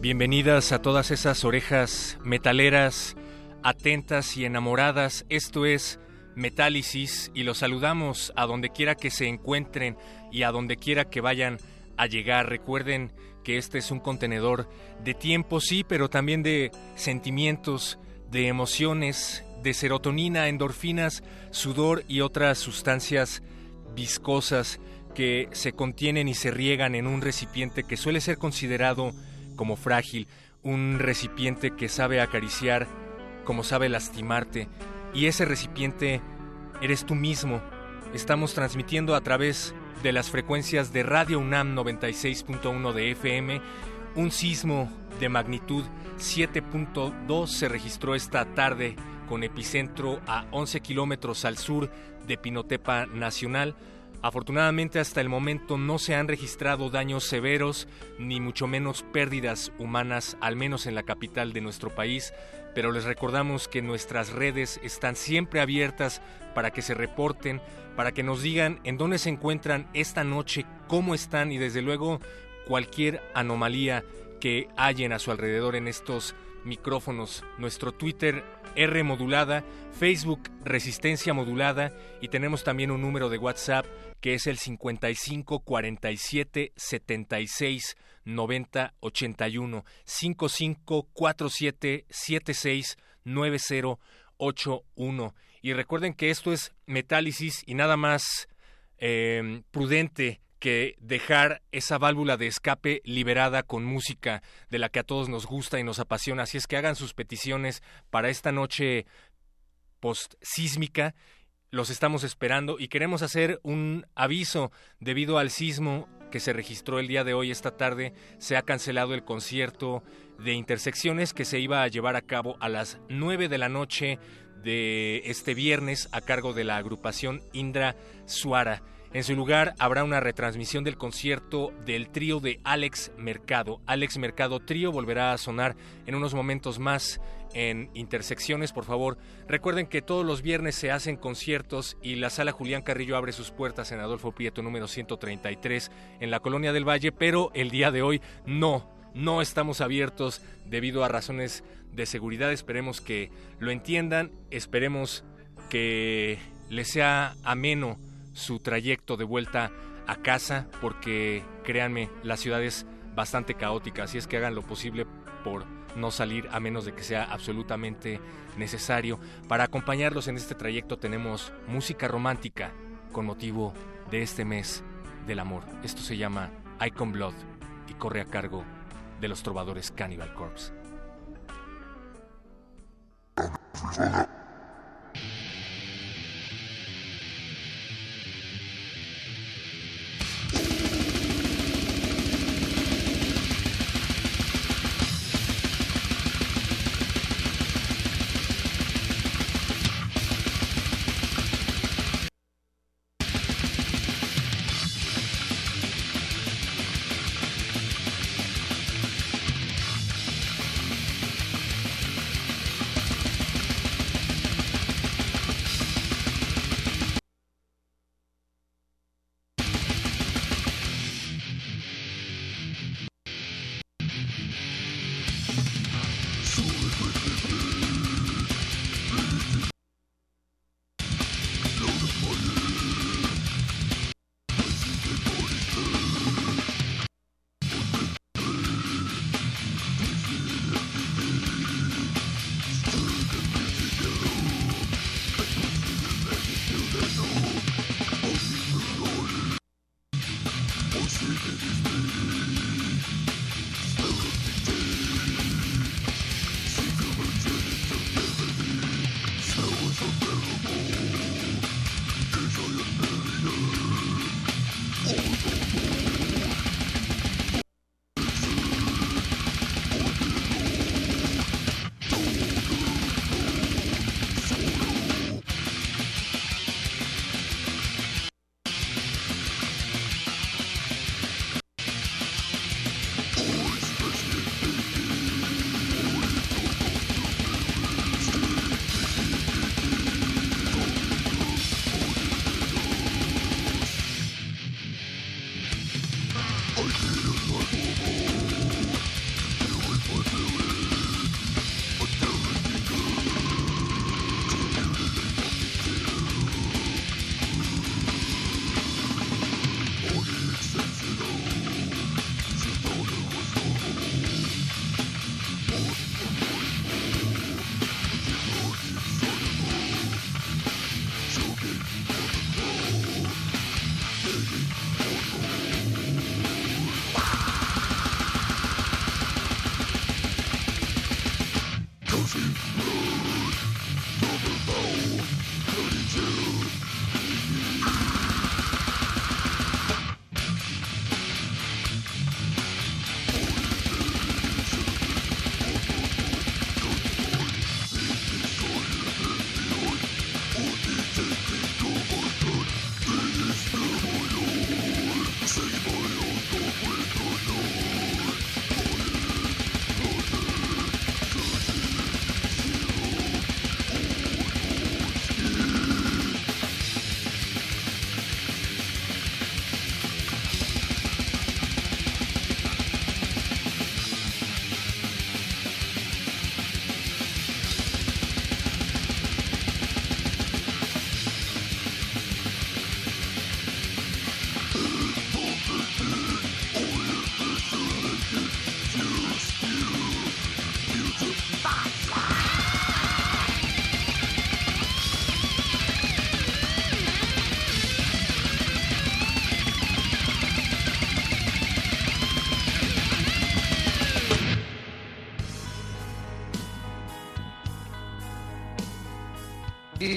Bienvenidas a todas esas orejas metaleras, atentas y enamoradas. Esto es Metálisis y los saludamos a donde quiera que se encuentren y a donde quiera que vayan a llegar. Recuerden que este es un contenedor de tiempo, sí, pero también de sentimientos, de emociones, de serotonina, endorfinas, sudor y otras sustancias viscosas que se contienen y se riegan en un recipiente que suele ser considerado como frágil, un recipiente que sabe acariciar como sabe lastimarte, y ese recipiente eres tú mismo. Estamos transmitiendo a través de las frecuencias de Radio UNAM 96.1 de FM. Un sismo de magnitud 7.2 se registró esta tarde con epicentro a 11 kilómetros al sur de Pinotepa Nacional. Afortunadamente hasta el momento no se han registrado daños severos ni mucho menos pérdidas humanas, al menos en la capital de nuestro país, pero les recordamos que nuestras redes están siempre abiertas para que se reporten, para que nos digan en dónde se encuentran esta noche, cómo están y desde luego cualquier anomalía que hayan a su alrededor en estos micrófonos. Nuestro Twitter R modulada, Facebook Resistencia modulada y tenemos también un número de WhatsApp que es el 55 47 76 90 81 55 47 76 90 81 y recuerden que esto es metálisis y nada más eh, prudente que dejar esa válvula de escape liberada con música de la que a todos nos gusta y nos apasiona. Así es que hagan sus peticiones para esta noche post sísmica los estamos esperando y queremos hacer un aviso debido al sismo que se registró el día de hoy, esta tarde, se ha cancelado el concierto de intersecciones que se iba a llevar a cabo a las 9 de la noche de este viernes a cargo de la agrupación Indra Suara. En su lugar habrá una retransmisión del concierto del trío de Alex Mercado. Alex Mercado Trío volverá a sonar en unos momentos más en intersecciones, por favor. Recuerden que todos los viernes se hacen conciertos y la sala Julián Carrillo abre sus puertas en Adolfo Prieto número 133 en la Colonia del Valle, pero el día de hoy no, no estamos abiertos debido a razones de seguridad. Esperemos que lo entiendan, esperemos que les sea ameno su trayecto de vuelta a casa, porque créanme, la ciudad es bastante caótica, así es que hagan lo posible por no salir a menos de que sea absolutamente necesario. Para acompañarlos en este trayecto tenemos música romántica con motivo de este mes del amor. Esto se llama Icon Blood y corre a cargo de los trovadores Cannibal Corpse.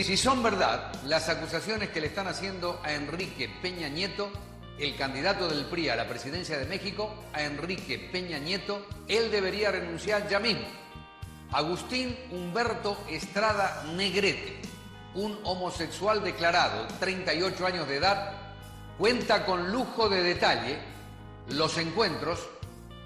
Si son verdad las acusaciones que le están haciendo a Enrique Peña Nieto, el candidato del PRI a la presidencia de México, a Enrique Peña Nieto, él debería renunciar ya mismo. Agustín Humberto Estrada Negrete, un homosexual declarado, 38 años de edad, cuenta con lujo de detalle los encuentros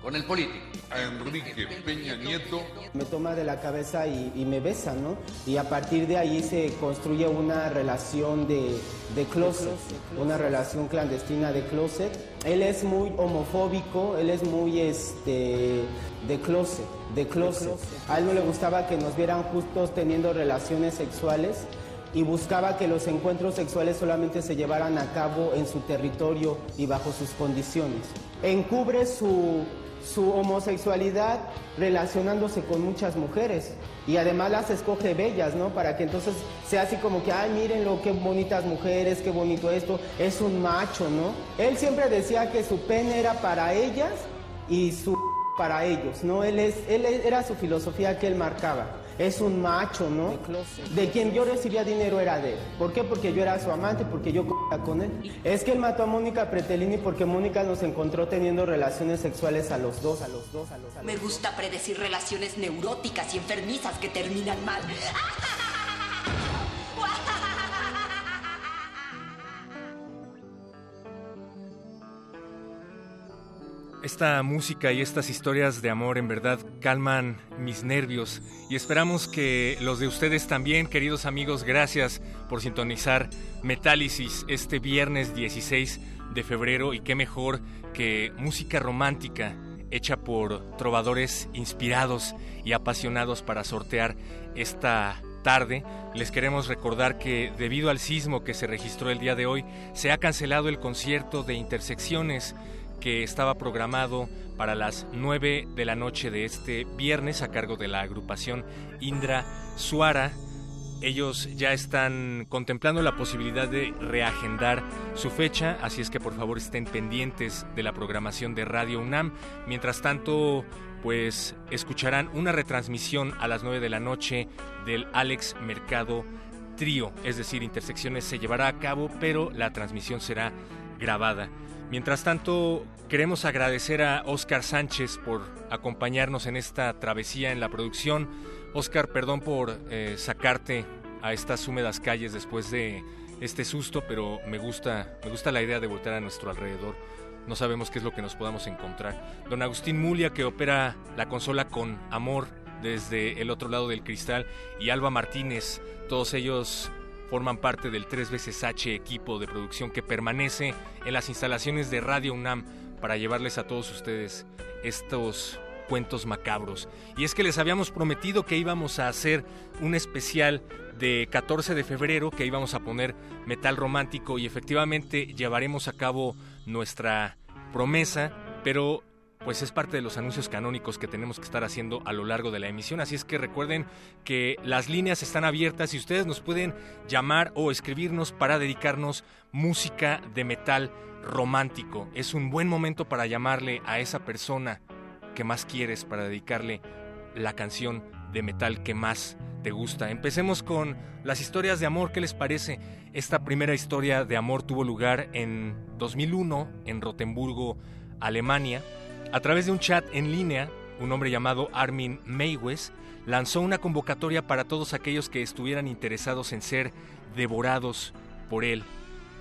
con el político. A Enrique Peña Nieto. Me toma de la cabeza y, me besa, ¿no? Y a partir de ahí se construye una relación de, de closet, una relación clandestina de closet. Él es muy homofóbico, él es muy este, de closet, de closet. A él no le gustaba que nos vieran justos teniendo relaciones sexuales y buscaba que los encuentros sexuales solamente se llevaran a cabo en su territorio y bajo sus condiciones. Encubre su, su homosexualidad relacionándose con muchas mujeres y además las escoge bellas, ¿no? Para que entonces sea así como que, ay, miren lo qué bonitas mujeres, qué bonito esto, es un macho, ¿no? Él siempre decía que su pene era para ellas y su para ellos, ¿no? Él, es, él era su filosofía que él marcaba es un macho, ¿no? De quien yo recibía dinero era de él. ¿Por qué? Porque yo era su amante, porque yo con él. Es que él mató a Mónica Pretelini porque Mónica nos encontró teniendo relaciones sexuales a los dos, a los dos, a los dos. Me gusta predecir relaciones neuróticas y enfermizas que terminan mal. Esta música y estas historias de amor en verdad calman mis nervios y esperamos que los de ustedes también, queridos amigos, gracias por sintonizar Metálisis este viernes 16 de febrero y qué mejor que música romántica hecha por trovadores inspirados y apasionados para sortear esta tarde. Les queremos recordar que debido al sismo que se registró el día de hoy, se ha cancelado el concierto de Intersecciones que estaba programado para las 9 de la noche de este viernes a cargo de la agrupación Indra Suara. Ellos ya están contemplando la posibilidad de reagendar su fecha, así es que por favor estén pendientes de la programación de Radio UNAM. Mientras tanto, pues escucharán una retransmisión a las 9 de la noche del Alex Mercado Trío, es decir, Intersecciones se llevará a cabo, pero la transmisión será grabada. Mientras tanto, queremos agradecer a Oscar Sánchez por acompañarnos en esta travesía en la producción. Oscar, perdón por eh, sacarte a estas húmedas calles después de este susto, pero me gusta, me gusta la idea de voltear a nuestro alrededor. No sabemos qué es lo que nos podamos encontrar. Don Agustín Mulia, que opera la consola con amor desde el otro lado del cristal, y Alba Martínez, todos ellos forman parte del tres veces H equipo de producción que permanece en las instalaciones de Radio UNAM para llevarles a todos ustedes estos cuentos macabros. Y es que les habíamos prometido que íbamos a hacer un especial de 14 de febrero, que íbamos a poner metal romántico y efectivamente llevaremos a cabo nuestra promesa, pero pues es parte de los anuncios canónicos que tenemos que estar haciendo a lo largo de la emisión. Así es que recuerden que las líneas están abiertas y ustedes nos pueden llamar o escribirnos para dedicarnos música de metal romántico. Es un buen momento para llamarle a esa persona que más quieres, para dedicarle la canción de metal que más te gusta. Empecemos con las historias de amor. ¿Qué les parece? Esta primera historia de amor tuvo lugar en 2001 en Rotemburgo, Alemania. A través de un chat en línea, un hombre llamado Armin Maywes lanzó una convocatoria para todos aquellos que estuvieran interesados en ser devorados por él.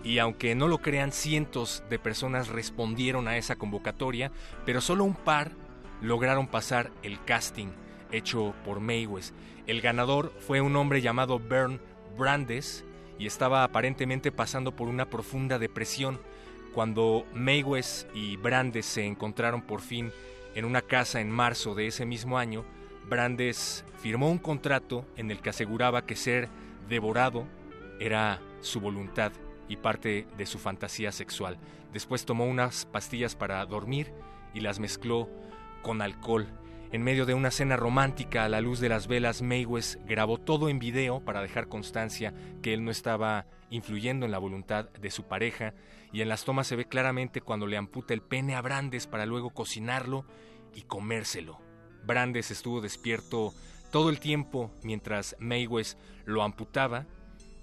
Y aunque no lo crean, cientos de personas respondieron a esa convocatoria, pero solo un par lograron pasar el casting hecho por Maywes. El ganador fue un hombre llamado Bern Brandes y estaba aparentemente pasando por una profunda depresión cuando Maywes y Brandes se encontraron por fin en una casa en marzo de ese mismo año, Brandes firmó un contrato en el que aseguraba que ser devorado era su voluntad y parte de su fantasía sexual. Después tomó unas pastillas para dormir y las mezcló con alcohol. En medio de una cena romántica a la luz de las velas, Maywes grabó todo en video para dejar constancia que él no estaba influyendo en la voluntad de su pareja y en las tomas se ve claramente cuando le amputa el pene a Brandes para luego cocinarlo y comérselo. Brandes estuvo despierto todo el tiempo mientras Maywes lo amputaba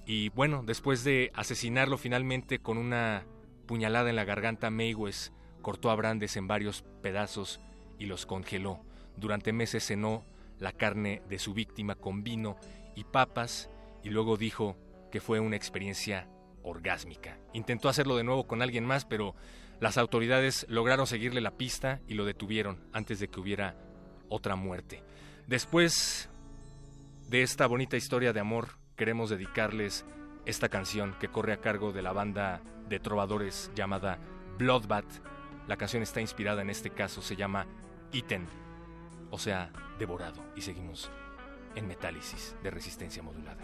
Y bueno, después de asesinarlo finalmente con una puñalada en la garganta, Mayweather cortó a Brandes en varios pedazos y los congeló. Durante meses cenó la carne de su víctima con vino y papas y luego dijo que fue una experiencia orgásmica. Intentó hacerlo de nuevo con alguien más, pero las autoridades lograron seguirle la pista y lo detuvieron antes de que hubiera otra muerte. Después de esta bonita historia de amor, queremos dedicarles esta canción que corre a cargo de la banda de trovadores llamada Bloodbath. La canción está inspirada en este caso, se llama Iten, o sea, devorado. Y seguimos en metálisis de resistencia modulada.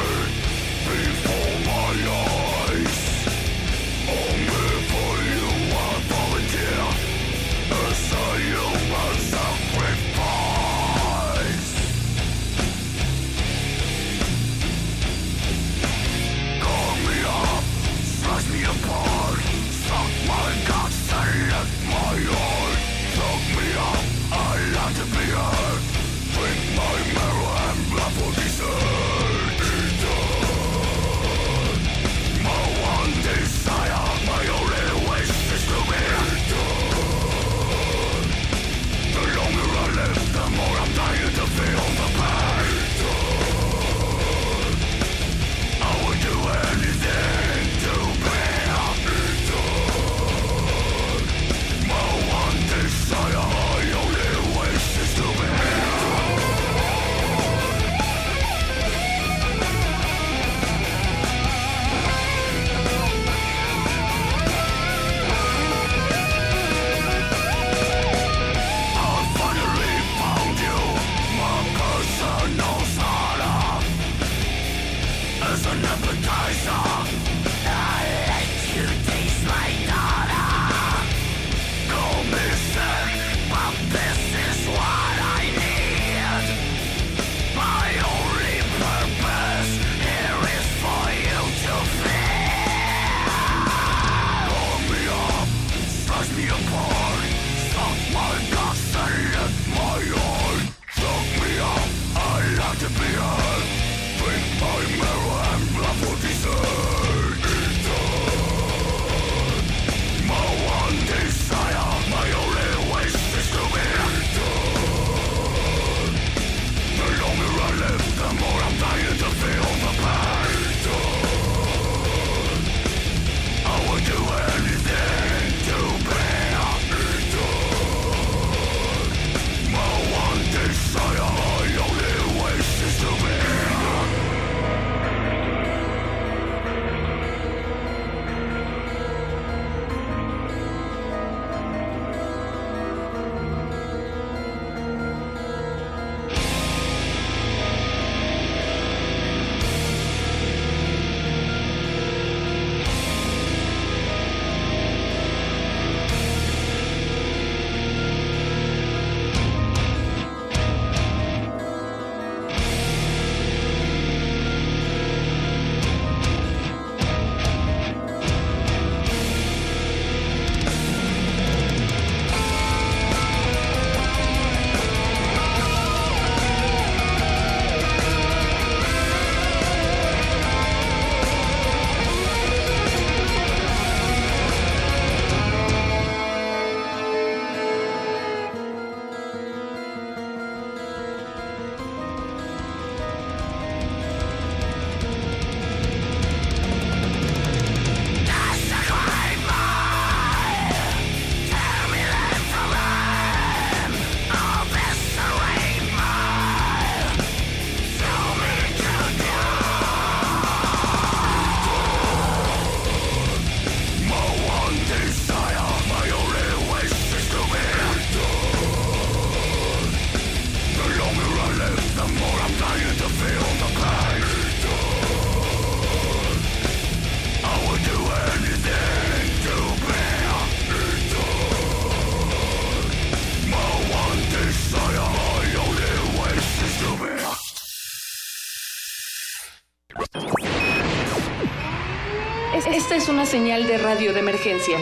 radio de emergencia.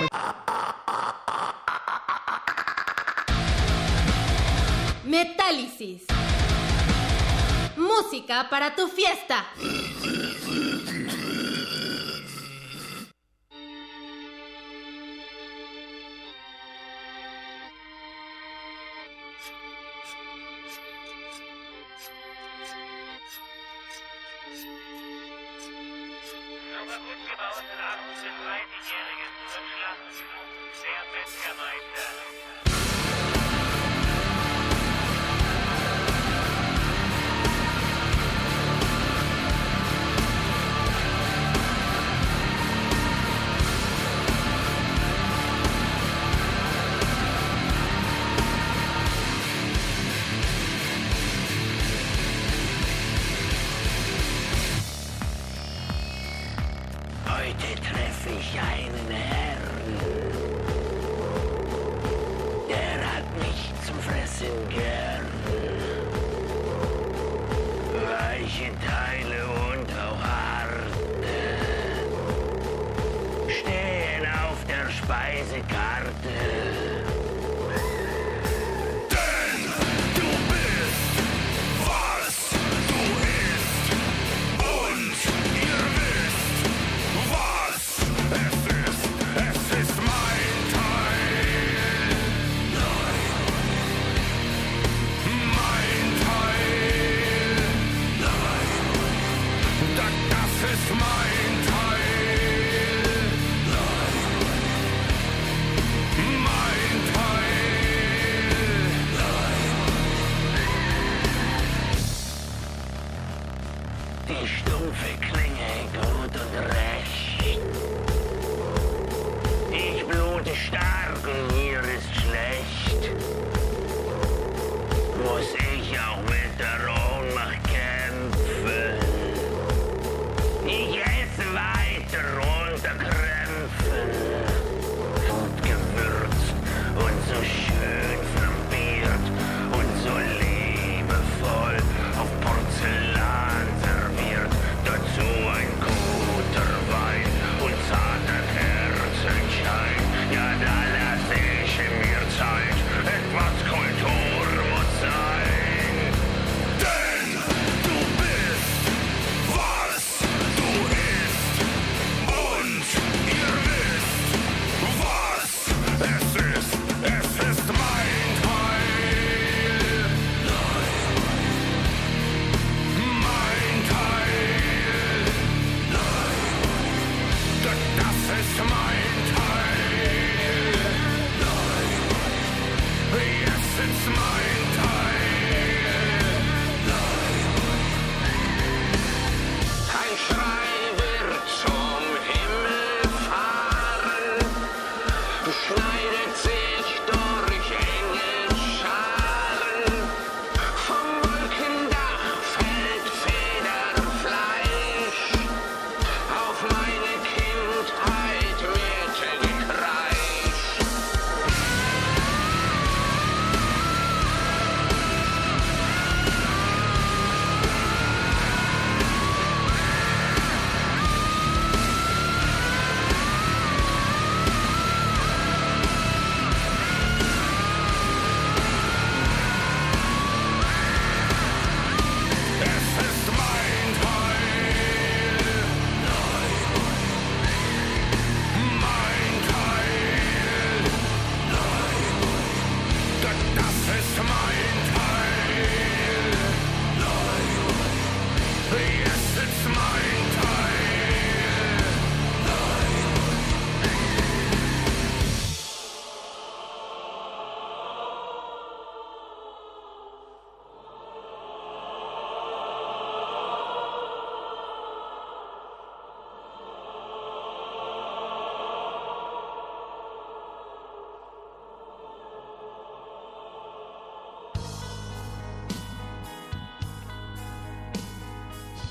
Metálisis. Música para tu fiesta.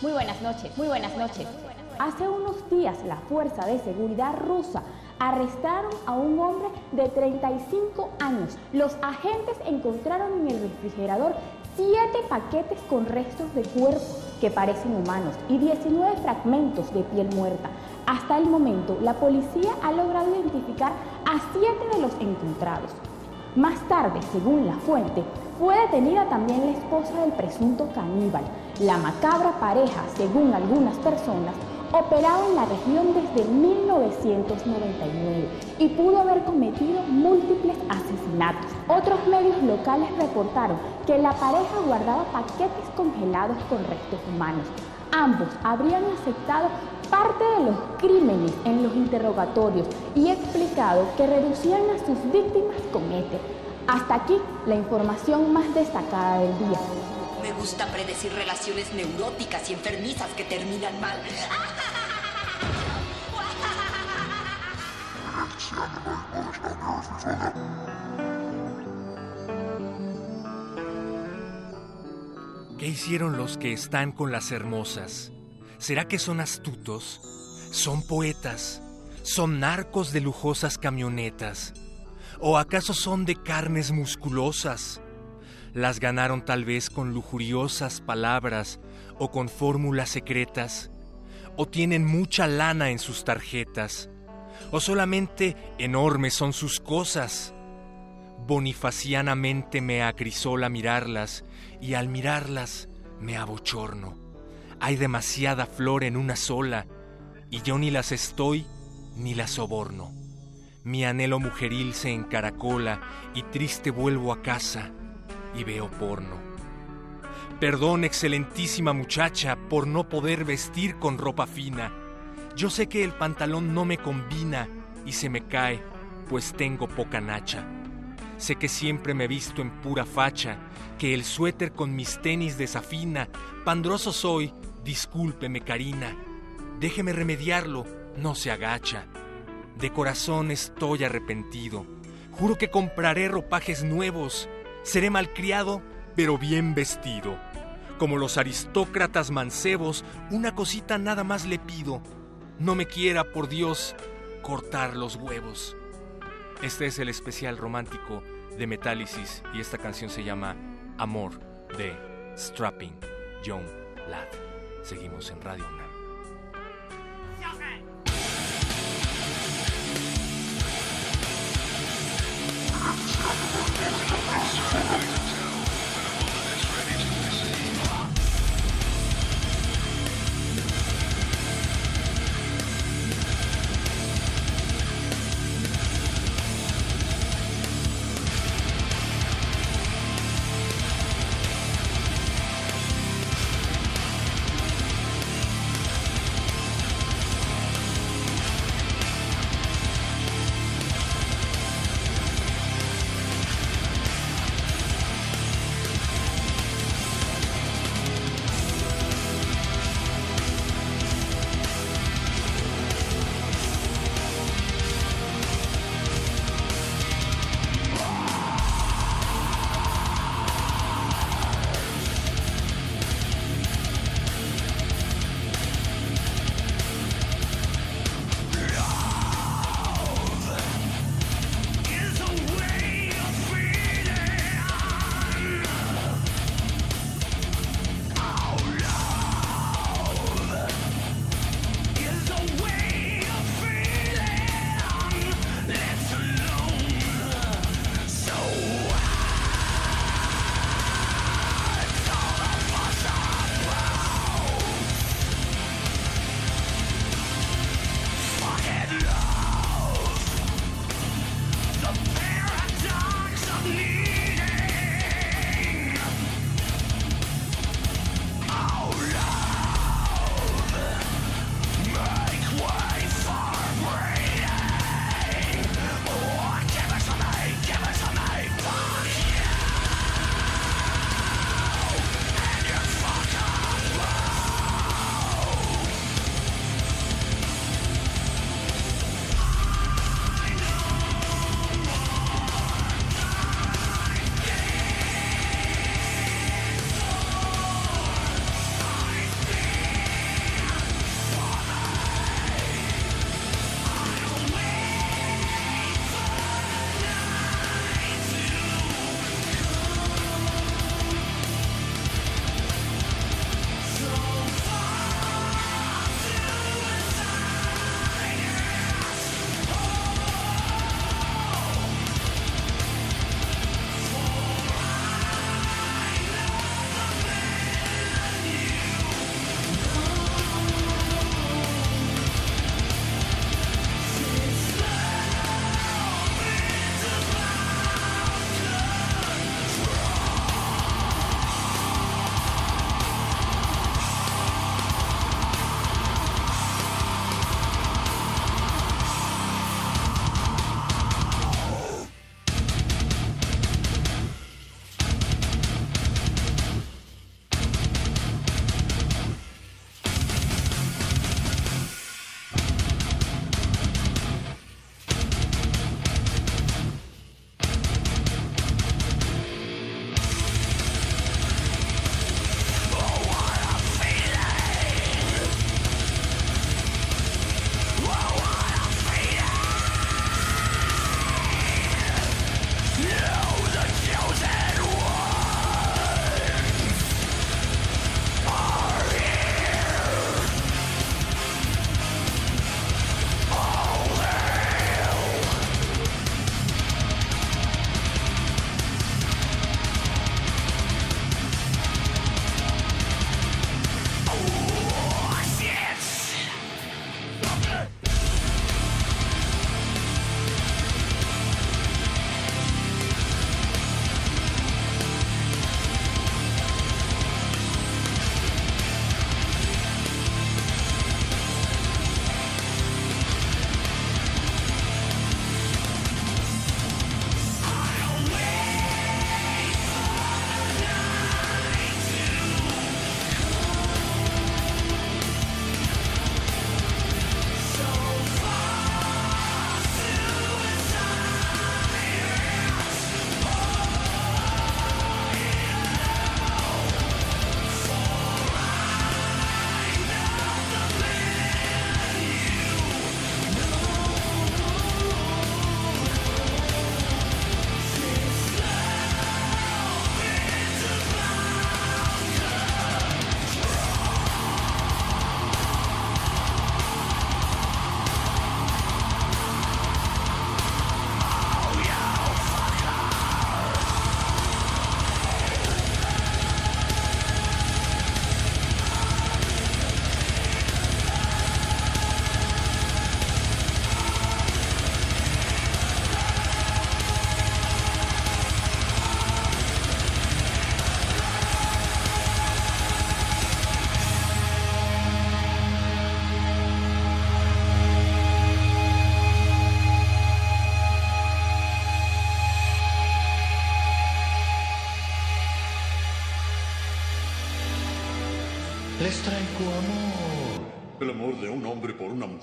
Muy buenas noches, muy buenas noches. Hace unos días la Fuerza de Seguridad rusa arrestaron a un hombre de 35 años. Los agentes encontraron en el refrigerador 7 paquetes con restos de cuerpo que parecen humanos y 19 fragmentos de piel muerta. Hasta el momento, la policía ha logrado identificar a 7 de los encontrados. Más tarde, según la fuente, fue detenida también la esposa del presunto caníbal. La macabra pareja, según algunas personas, operaba en la región desde 1999 y pudo haber cometido múltiples asesinatos. Otros medios locales reportaron que la pareja guardaba paquetes congelados con restos humanos. Ambos habrían aceptado parte de los crímenes en los interrogatorios y explicado que reducían a sus víctimas con éter. Hasta aquí la información más destacada del día. Me gusta predecir relaciones neuróticas y enfermizas que terminan mal. ¿Qué hicieron los que están con las hermosas? ¿Será que son astutos? ¿Son poetas? ¿Son narcos de lujosas camionetas? ¿O acaso son de carnes musculosas? Las ganaron tal vez con lujuriosas palabras o con fórmulas secretas, o tienen mucha lana en sus tarjetas, o solamente enormes son sus cosas. Bonifacianamente me acrisola mirarlas, y al mirarlas me abochorno. Hay demasiada flor en una sola, y yo ni las estoy ni las soborno. Mi anhelo mujeril se encaracola, y triste vuelvo a casa y veo porno. Perdón, excelentísima muchacha, por no poder vestir con ropa fina. Yo sé que el pantalón no me combina y se me cae, pues tengo poca nacha. Sé que siempre me he visto en pura facha, que el suéter con mis tenis desafina. Pandroso soy, discúlpeme, Karina. Déjeme remediarlo, no se agacha. De corazón estoy arrepentido. Juro que compraré ropajes nuevos Seré malcriado, pero bien vestido. Como los aristócratas mancebos, una cosita nada más le pido. No me quiera, por Dios, cortar los huevos. Este es el especial romántico de Metálisis y esta canción se llama Amor de Strapping John Ladd. Seguimos en Radio Una. Thank.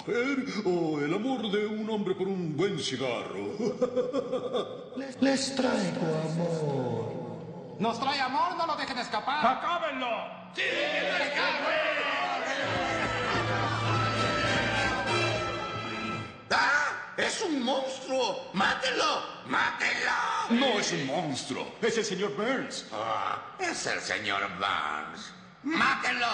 Mujer o el amor de un hombre por un buen cigarro? Les, les traigo amor. ¿Nos trae amor? No lo dejen escapar. ¡Acábenlo! ¡Sí, ¡Ah! ¡Es un monstruo! ¡Mátenlo! ¡Mátenlo! No es un monstruo, es el señor Burns. Ah, es el señor Burns. ¡Mátenlo!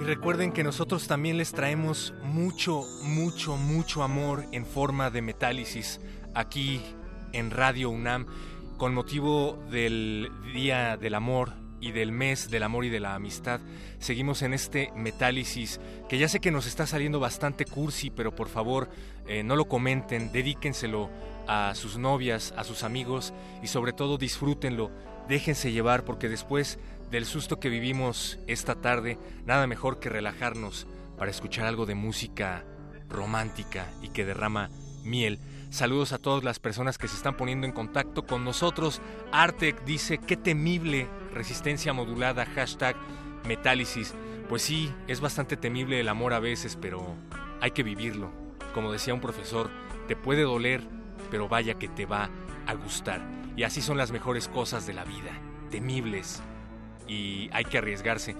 Y recuerden que nosotros también les traemos mucho, mucho, mucho amor en forma de metálisis aquí en Radio UNAM con motivo del Día del Amor y del mes del amor y de la amistad. Seguimos en este metálisis que ya sé que nos está saliendo bastante cursi, pero por favor eh, no lo comenten, dedíquenselo a sus novias, a sus amigos y sobre todo disfrútenlo, déjense llevar porque después del susto que vivimos esta tarde, nada mejor que relajarnos para escuchar algo de música romántica y que derrama miel. Saludos a todas las personas que se están poniendo en contacto con nosotros. Artec dice, qué temible resistencia modulada, hashtag metálisis. Pues sí, es bastante temible el amor a veces, pero hay que vivirlo. Como decía un profesor, te puede doler, pero vaya que te va a gustar. Y así son las mejores cosas de la vida, temibles. Y hay que arriesgarse.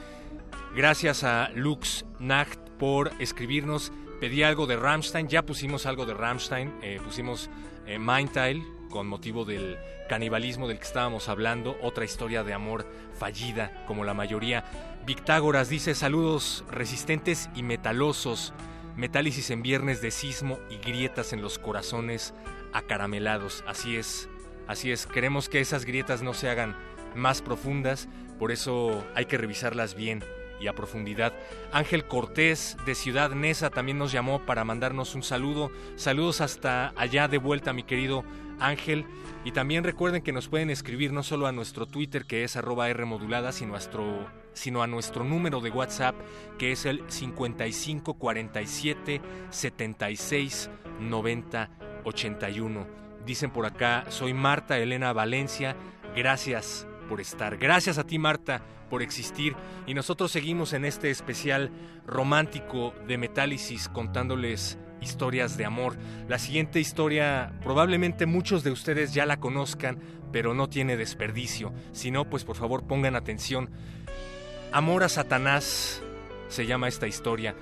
Gracias a Lux Nacht por escribirnos pedí algo de Rammstein, ya pusimos algo de Rammstein, eh, pusimos eh, Mindtile con motivo del canibalismo del que estábamos hablando, otra historia de amor fallida como la mayoría. Victágoras dice saludos resistentes y metalosos, metálisis en viernes de sismo y grietas en los corazones acaramelados. Así es, así es, queremos que esas grietas no se hagan más profundas, por eso hay que revisarlas bien y a profundidad. Ángel Cortés de Ciudad Neza también nos llamó para mandarnos un saludo. Saludos hasta allá de vuelta, mi querido Ángel. Y también recuerden que nos pueden escribir no solo a nuestro Twitter, que es arroba Rmodulada, sino a nuestro, sino a nuestro número de WhatsApp, que es el 5547 76 90 81. Dicen por acá, soy Marta Elena Valencia. Gracias por estar. Gracias a ti, Marta, por existir. Y nosotros seguimos en este especial romántico de Metálisis contándoles historias de amor. La siguiente historia probablemente muchos de ustedes ya la conozcan, pero no tiene desperdicio. Si no, pues por favor pongan atención. Amor a Satanás se llama esta historia.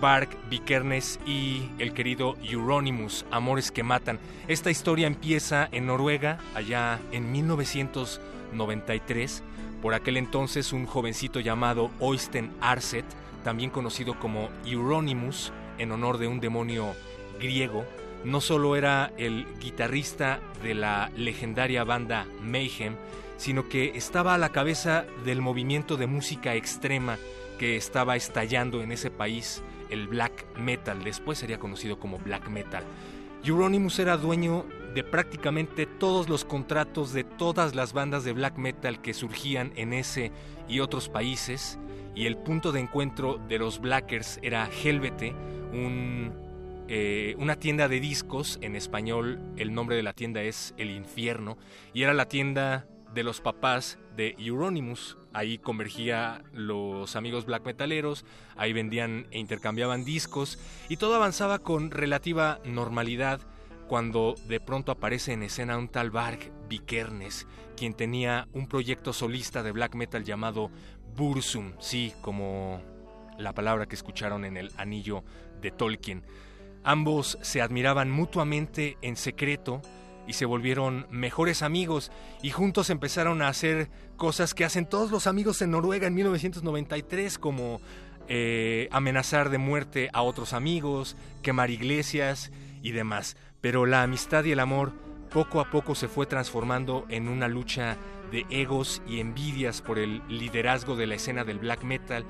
Bark, Vikernes y el querido Euronymous, Amores que Matan. Esta historia empieza en Noruega, allá en 1993. Por aquel entonces un jovencito llamado Oysten Arset, también conocido como Euronymous, en honor de un demonio griego, no solo era el guitarrista de la legendaria banda Mayhem, sino que estaba a la cabeza del movimiento de música extrema que estaba estallando en ese país, el black metal, después sería conocido como black metal. Euronymous era dueño de prácticamente todos los contratos de todas las bandas de black metal que surgían en ese y otros países, y el punto de encuentro de los Blackers era Helvete, un, eh, una tienda de discos, en español el nombre de la tienda es El Infierno, y era la tienda de los papás de Euronymous. Ahí convergía los amigos black metaleros, ahí vendían e intercambiaban discos y todo avanzaba con relativa normalidad cuando de pronto aparece en escena un tal Bark Vikernes, quien tenía un proyecto solista de black metal llamado Bursum, sí, como la palabra que escucharon en el anillo de Tolkien. Ambos se admiraban mutuamente en secreto, y se volvieron mejores amigos y juntos empezaron a hacer cosas que hacen todos los amigos en Noruega en 1993 como eh, amenazar de muerte a otros amigos, quemar iglesias y demás. Pero la amistad y el amor poco a poco se fue transformando en una lucha de egos y envidias por el liderazgo de la escena del black metal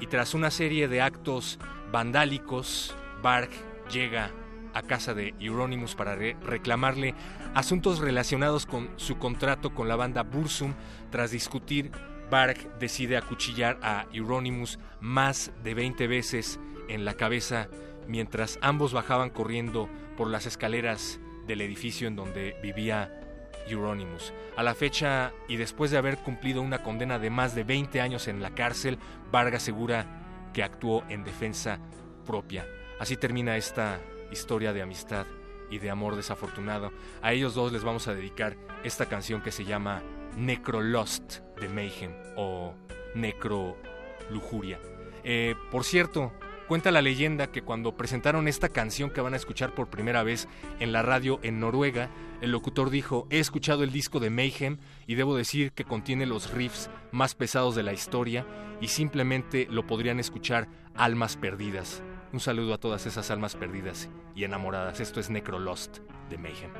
y tras una serie de actos vandálicos, Bark llega a casa de Euronymous para reclamarle asuntos relacionados con su contrato con la banda Bursum. Tras discutir, Bark decide acuchillar a Euronymous más de 20 veces en la cabeza mientras ambos bajaban corriendo por las escaleras del edificio en donde vivía Euronymous. A la fecha y después de haber cumplido una condena de más de 20 años en la cárcel, Vargas asegura que actuó en defensa propia. Así termina esta historia de amistad y de amor desafortunado. A ellos dos les vamos a dedicar esta canción que se llama Necro Lost de Mayhem o Necro Lujuria. Eh, por cierto, Cuenta la leyenda que cuando presentaron esta canción que van a escuchar por primera vez en la radio en Noruega, el locutor dijo, he escuchado el disco de Mayhem y debo decir que contiene los riffs más pesados de la historia y simplemente lo podrían escuchar almas perdidas. Un saludo a todas esas almas perdidas y enamoradas. Esto es Necrolost de Mayhem.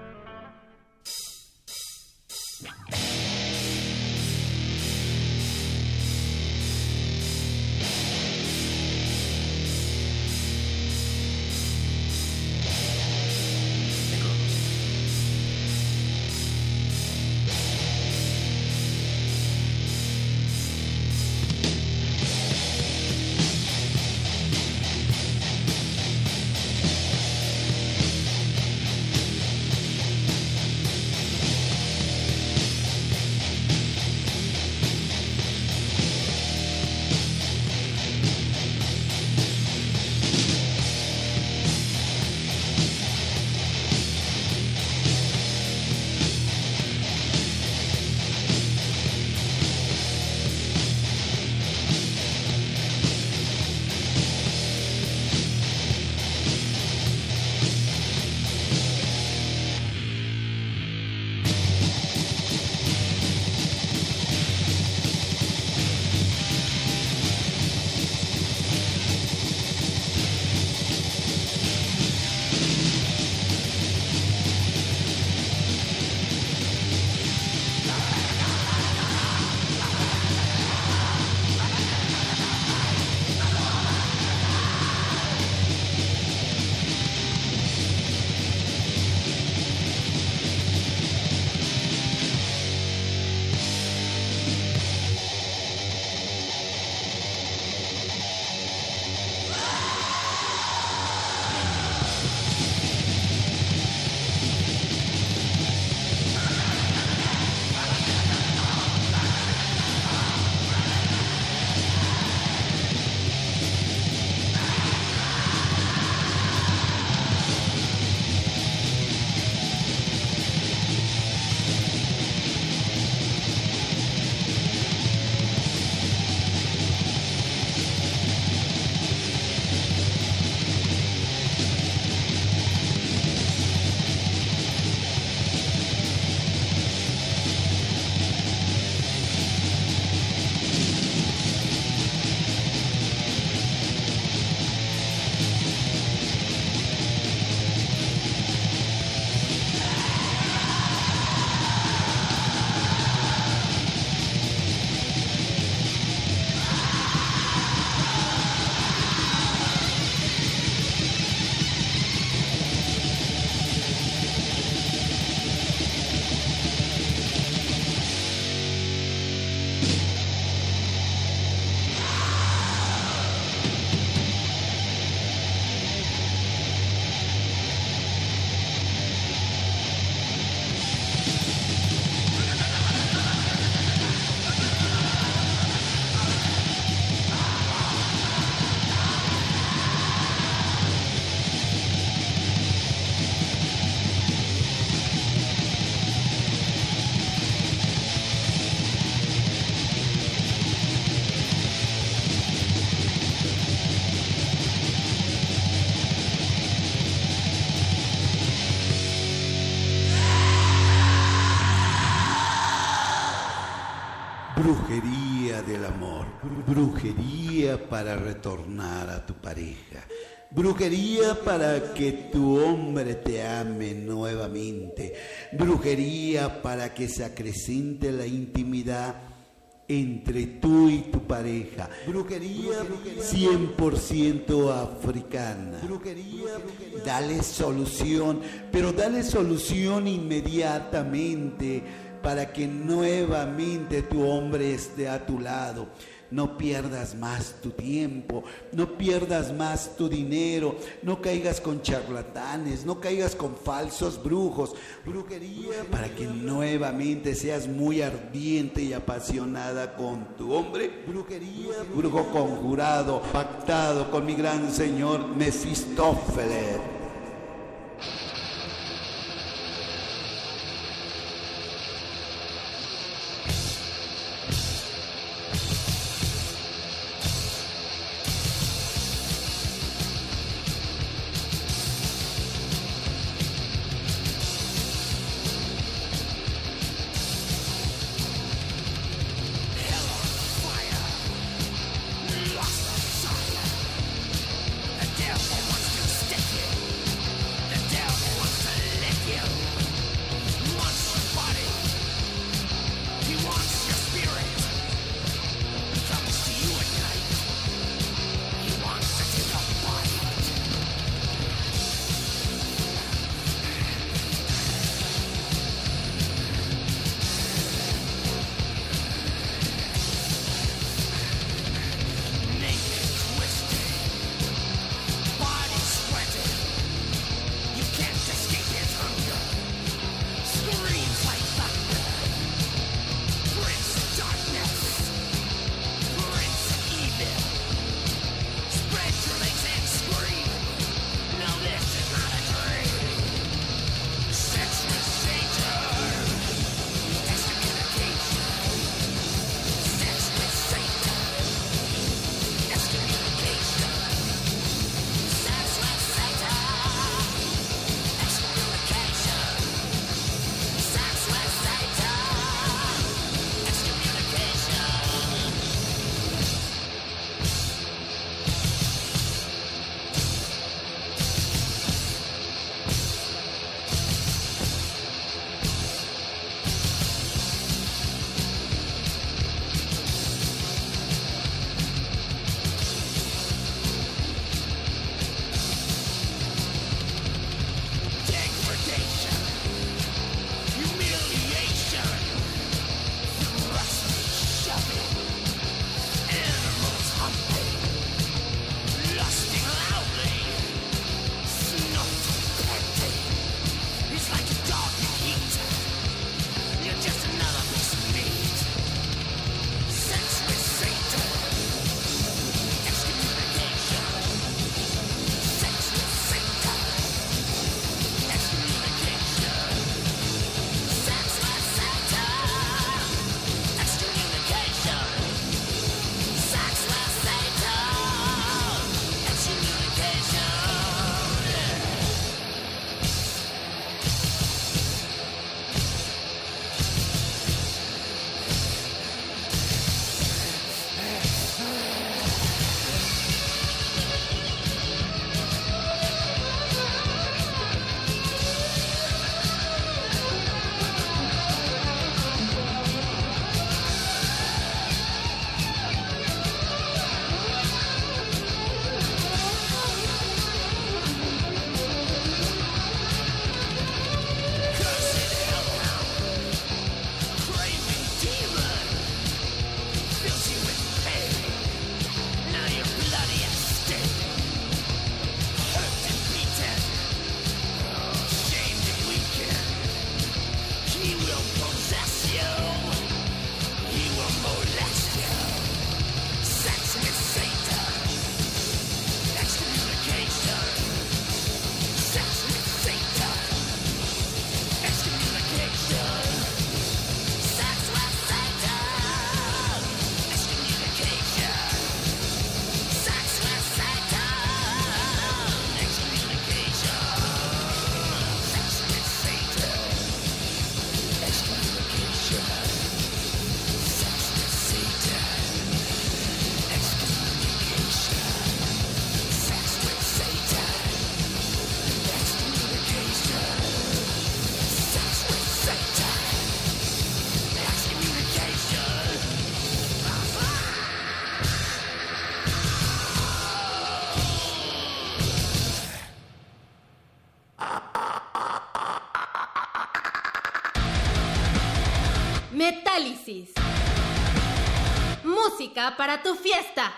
Brujería para retornar a tu pareja. Brujería para que tu hombre te ame nuevamente. Brujería para que se acrecente la intimidad entre tú y tu pareja. Brujería 100% africana. Brujería, dale solución, pero dale solución inmediatamente para que nuevamente tu hombre esté a tu lado No pierdas más tu tiempo, no pierdas más tu dinero, no caigas con charlatanes, no caigas con falsos brujos. Brujería para que nuevamente seas muy ardiente y apasionada con tu hombre. Brujería, brujo conjurado, pactado con mi gran señor Mefistófeles. Música para tu fiesta.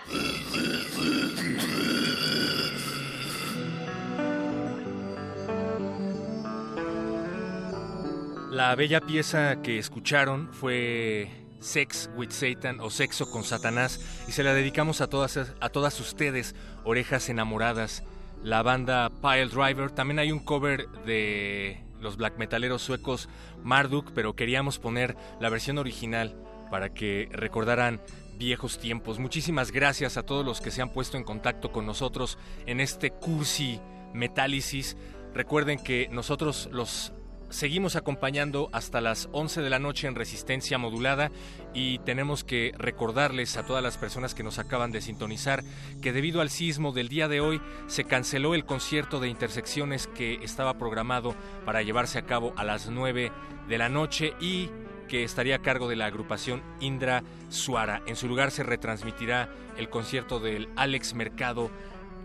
La bella pieza que escucharon fue Sex with Satan o Sexo con Satanás y se la dedicamos a todas, a todas ustedes, orejas enamoradas. La banda Pile Driver, también hay un cover de los black metaleros suecos Marduk, pero queríamos poner la versión original para que recordaran viejos tiempos. Muchísimas gracias a todos los que se han puesto en contacto con nosotros en este cursi Metálisis. Recuerden que nosotros los seguimos acompañando hasta las 11 de la noche en resistencia modulada y tenemos que recordarles a todas las personas que nos acaban de sintonizar que debido al sismo del día de hoy se canceló el concierto de intersecciones que estaba programado para llevarse a cabo a las 9 de la noche y que estaría a cargo de la agrupación Indra Suara. En su lugar se retransmitirá el concierto del Alex Mercado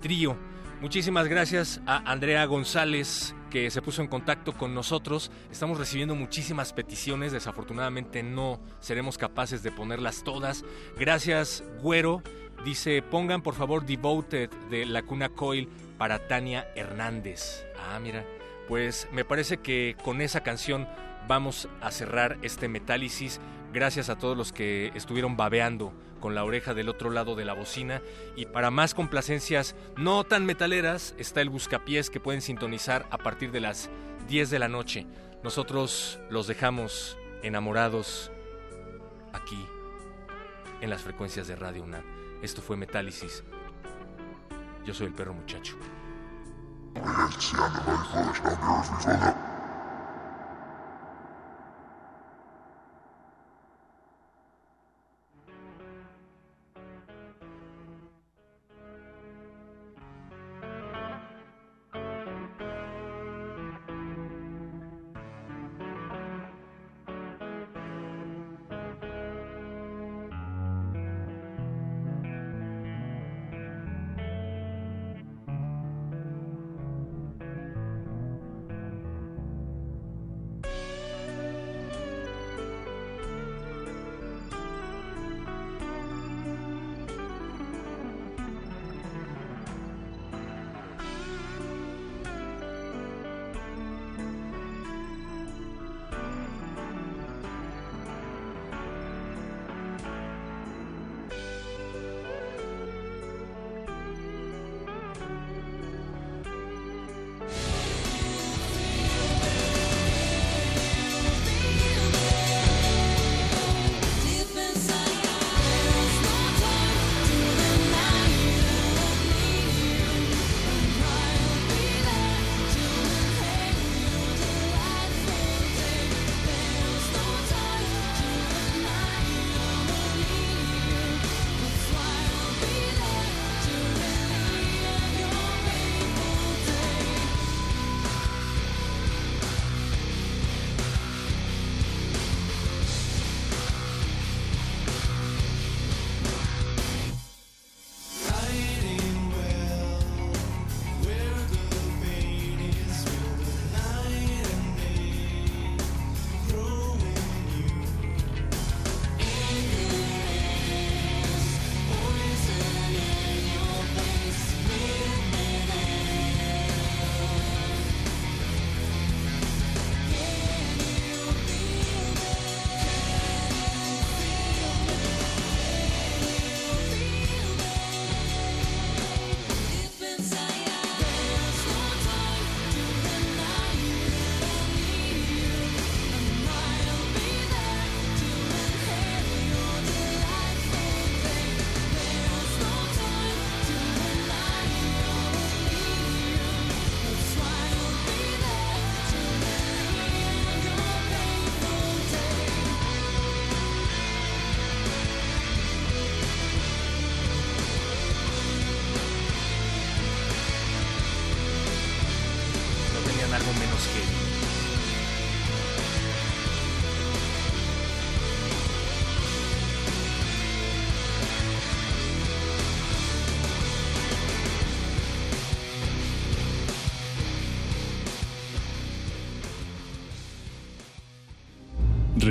Trío. Muchísimas gracias a Andrea González que se puso en contacto con nosotros. Estamos recibiendo muchísimas peticiones, desafortunadamente no seremos capaces de ponerlas todas. Gracias, Güero. Dice, pongan por favor Devoted de La Cuna Coil para Tania Hernández. Ah, mira, pues me parece que con esa canción vamos a cerrar este metálisis. Gracias a todos los que estuvieron babeando con la oreja del otro lado de la bocina. Y para más complacencias no tan metaleras, está el Buscapiés que pueden sintonizar a partir de las 10 de la noche. Nosotros los dejamos enamorados aquí, en las frecuencias de Radio UNAM. Esto fue Metálisis. Yo soy el perro muchacho.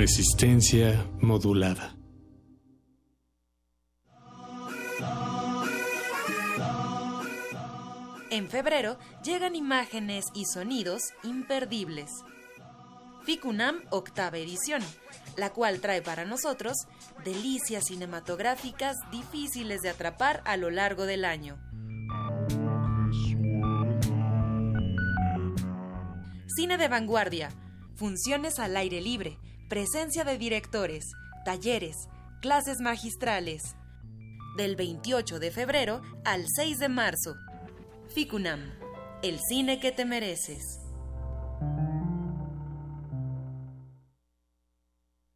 Resistencia modulada. En febrero llegan imágenes y sonidos imperdibles. Ficunam octava edición, la cual trae para nosotros delicias cinematográficas difíciles de atrapar a lo largo del año. Cine de vanguardia, funciones al aire libre, presencia de directores, talleres, clases magistrales. Del 28 de febrero al 6 de marzo. FICUNAM, el cine que te mereces.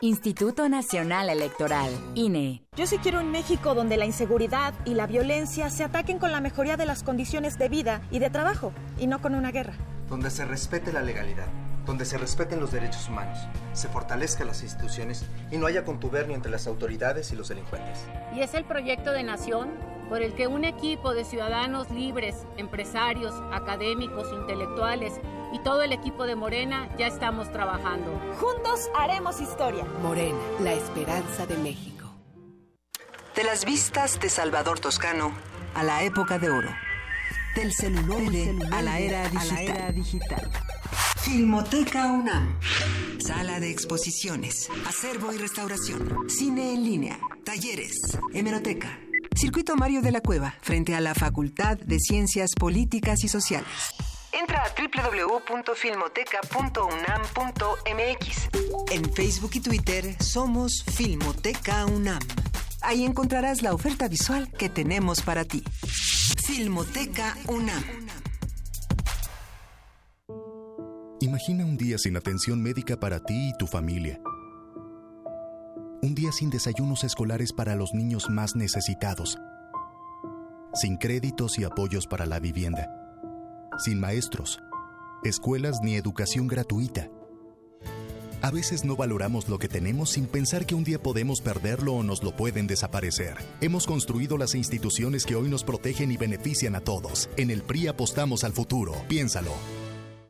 Instituto Nacional Electoral, INE. Yo sí quiero un México donde la inseguridad y la violencia se ataquen con la mejoría de las condiciones de vida y de trabajo, y no con una guerra. Donde se respete la legalidad, donde se respeten los derechos humanos, se fortalezcan las instituciones y no haya contubernio entre las autoridades y los delincuentes. Y es el proyecto de nación por el que un equipo de ciudadanos libres, empresarios, académicos, intelectuales y todo el equipo de Morena ya estamos trabajando. Juntos haremos historia. Morena, la esperanza de México. De las vistas de Salvador Toscano a la época de oro. Del celular a la era digital. Filmoteca UNAM. Sala de exposiciones, acervo y restauración, cine en línea, talleres, hemeroteca. Circuito Mario de la Cueva, frente a la Facultad de Ciencias Políticas y Sociales. Entra a www.filmoteca.unam.mx. En Facebook y Twitter somos Filmoteca UNAM. Ahí encontrarás la oferta visual que tenemos para ti. Filmoteca UNAM. Imagina un día sin atención médica para ti y tu familia. Un día sin desayunos escolares para los niños más necesitados. Sin créditos y apoyos para la vivienda. Sin maestros, escuelas ni educación gratuita. A veces no valoramos lo que tenemos sin pensar que un día podemos perderlo o nos lo pueden desaparecer. Hemos construido las instituciones que hoy nos protegen y benefician a todos. En el PRI apostamos al futuro. Piénsalo.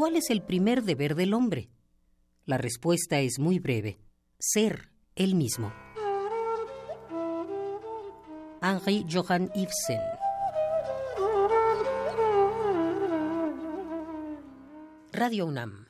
¿Cuál es el primer deber del hombre? La respuesta es muy breve. Ser él mismo. Henri Johann Ibsen. Radio UNAM.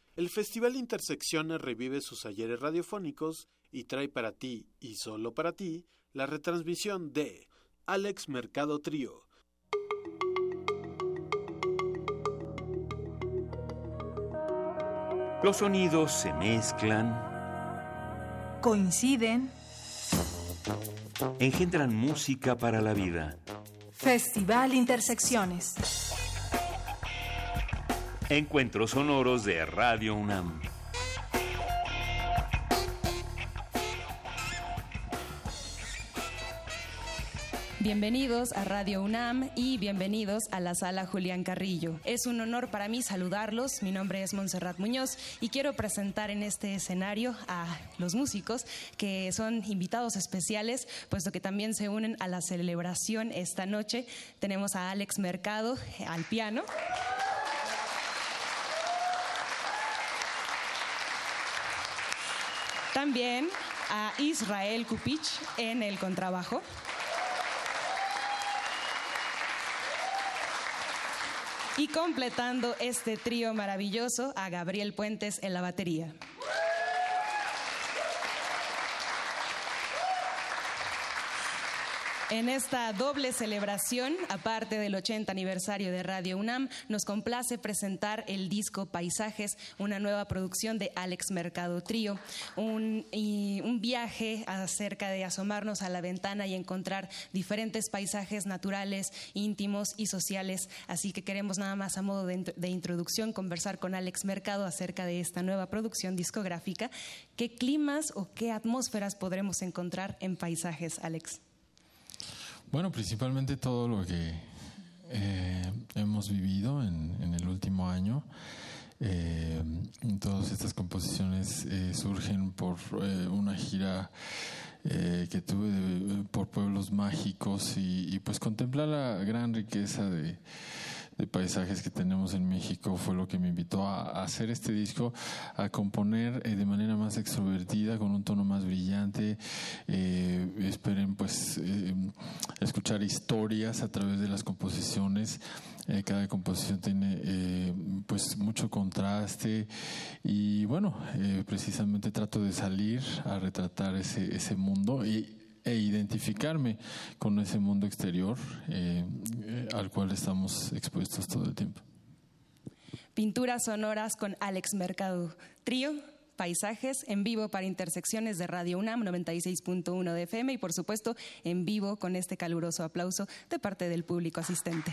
el Festival Intersecciones revive sus ayeres radiofónicos y trae para ti, y solo para ti, la retransmisión de Alex Mercado Trío. Los sonidos se mezclan, coinciden, engendran música para la vida. Festival Intersecciones. Encuentros sonoros de Radio UNAM. Bienvenidos a Radio UNAM y bienvenidos a la sala Julián Carrillo. Es un honor para mí saludarlos. Mi nombre es Montserrat Muñoz y quiero presentar en este escenario a los músicos que son invitados especiales, puesto que también se unen a la celebración esta noche. Tenemos a Alex Mercado al piano. También a Israel Kupich en el contrabajo. Y completando este trío maravilloso a Gabriel Puentes en la batería. En esta doble celebración, aparte del 80 aniversario de Radio UNAM, nos complace presentar el disco Paisajes, una nueva producción de Alex Mercado Trío, un, viaje acerca de asomarnos a la ventana y encontrar diferentes paisajes naturales, íntimos y sociales. Así que queremos nada más a modo de, de introducción conversar con Alex Mercado acerca de esta nueva producción discográfica. ¿Qué climas o qué atmósferas podremos encontrar en paisajes, Alex? Bueno, principalmente todo lo que eh, hemos vivido en, el último año. Eh, todas estas composiciones eh, surgen por una gira que tuve por pueblos mágicos y, pues contemplar la gran riqueza de, de paisajes que tenemos en México fue lo que me invitó a, hacer este disco, a componer eh, de manera más extrovertida, con un tono más brillante. Eh, esperen pues eh, escuchar historias a través de las composiciones. cada composición tiene pues mucho contraste y bueno, precisamente trato de salir a retratar ese, ese mundo y e identificarme con ese mundo exterior eh, eh, al cual estamos expuestos todo el tiempo. Pinturas sonoras con Alex Mercado. Trío, paisajes en vivo para intersecciones de Radio UNAM 96.1 de FM y por supuesto en vivo con este caluroso aplauso de parte del público asistente.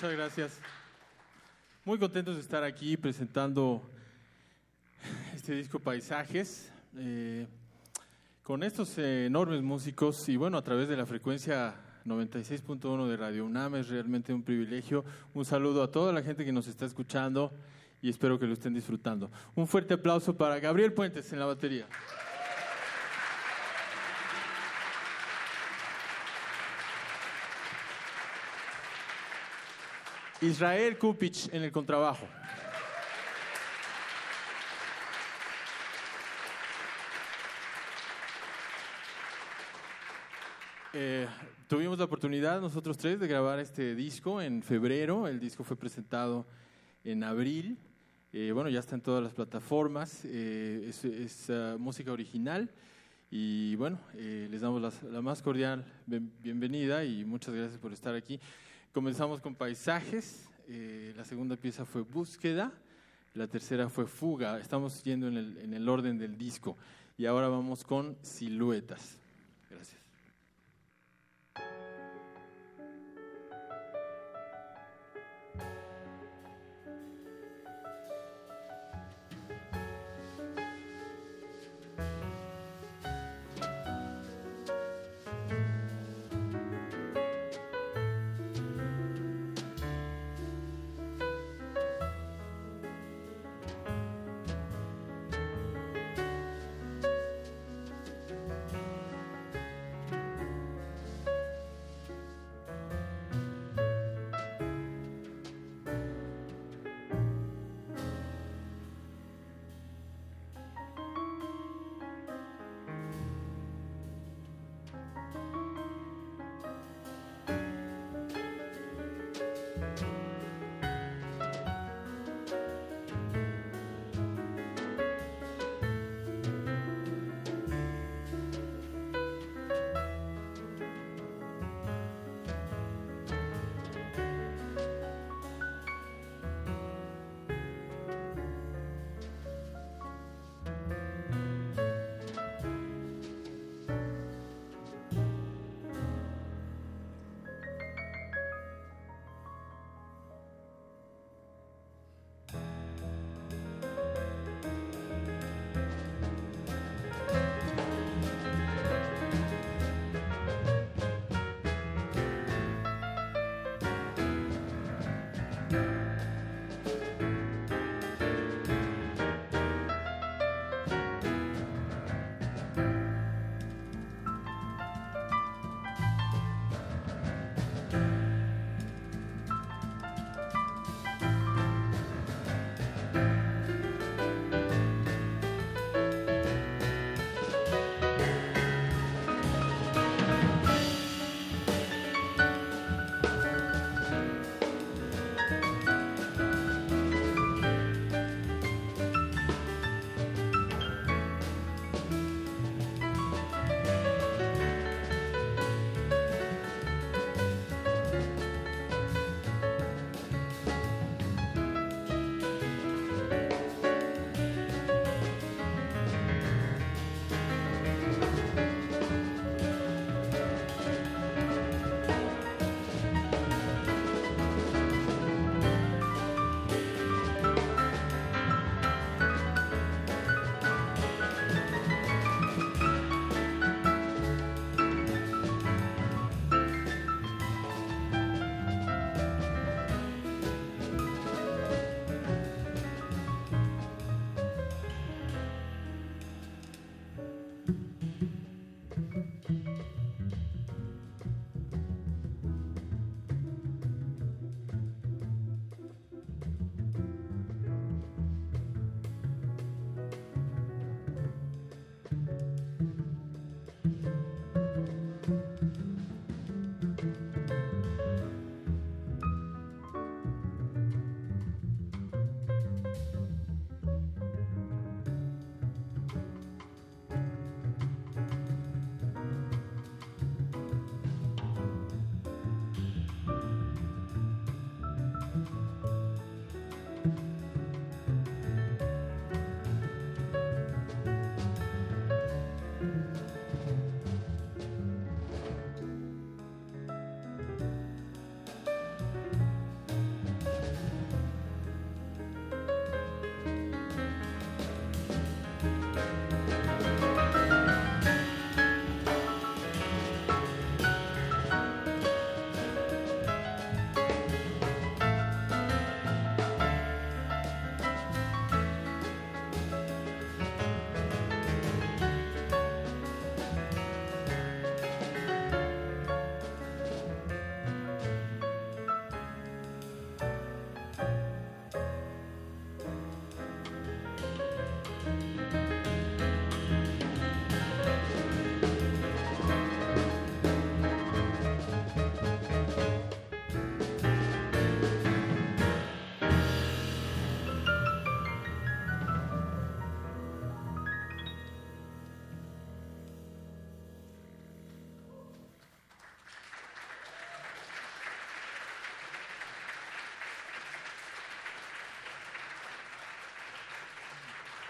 Muchas gracias. Muy contentos de estar aquí presentando este disco Paisajes eh, con estos enormes músicos y bueno, a través de la frecuencia 96.1 de Radio UNAM es realmente un privilegio. Un saludo a toda la gente que nos está escuchando y espero que lo estén disfrutando. Un fuerte aplauso para Gabriel Puentes en la batería. Israel Kupich en el contrabajo. Eh, tuvimos la oportunidad nosotros tres de grabar este disco en febrero. El disco fue presentado en abril. Eh, bueno, ya está en todas las plataformas. Eh, es, ah, música original. Y bueno, les damos la más cordial bienvenida y muchas gracias por estar aquí. Comenzamos con paisajes, eh, la segunda pieza fue búsqueda, la tercera fue fuga, estamos yendo en el, en el orden del disco y ahora vamos con siluetas. Gracias.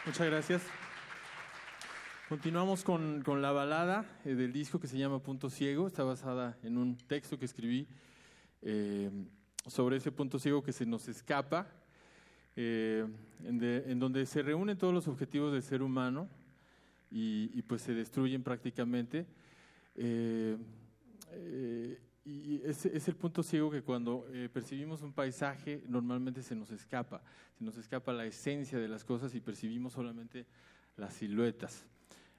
Muchas gracias. Continuamos con, con la balada eh, del disco que se llama Punto Ciego. Está basada en un texto que escribí eh, sobre ese punto ciego que se nos escapa, eh, en, de- en donde se reúnen todos los objetivos del ser humano y, y, pues se destruyen prácticamente. Es, el punto ciego que cuando eh, percibimos un paisaje normalmente se nos escapa, se nos escapa la esencia de las cosas y percibimos solamente las siluetas.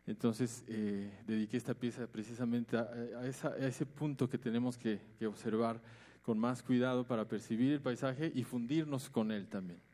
Entonces eh, dediqué esta pieza precisamente a ese punto que tenemos que, que observar con más cuidado para percibir el paisaje y fundirnos con él también.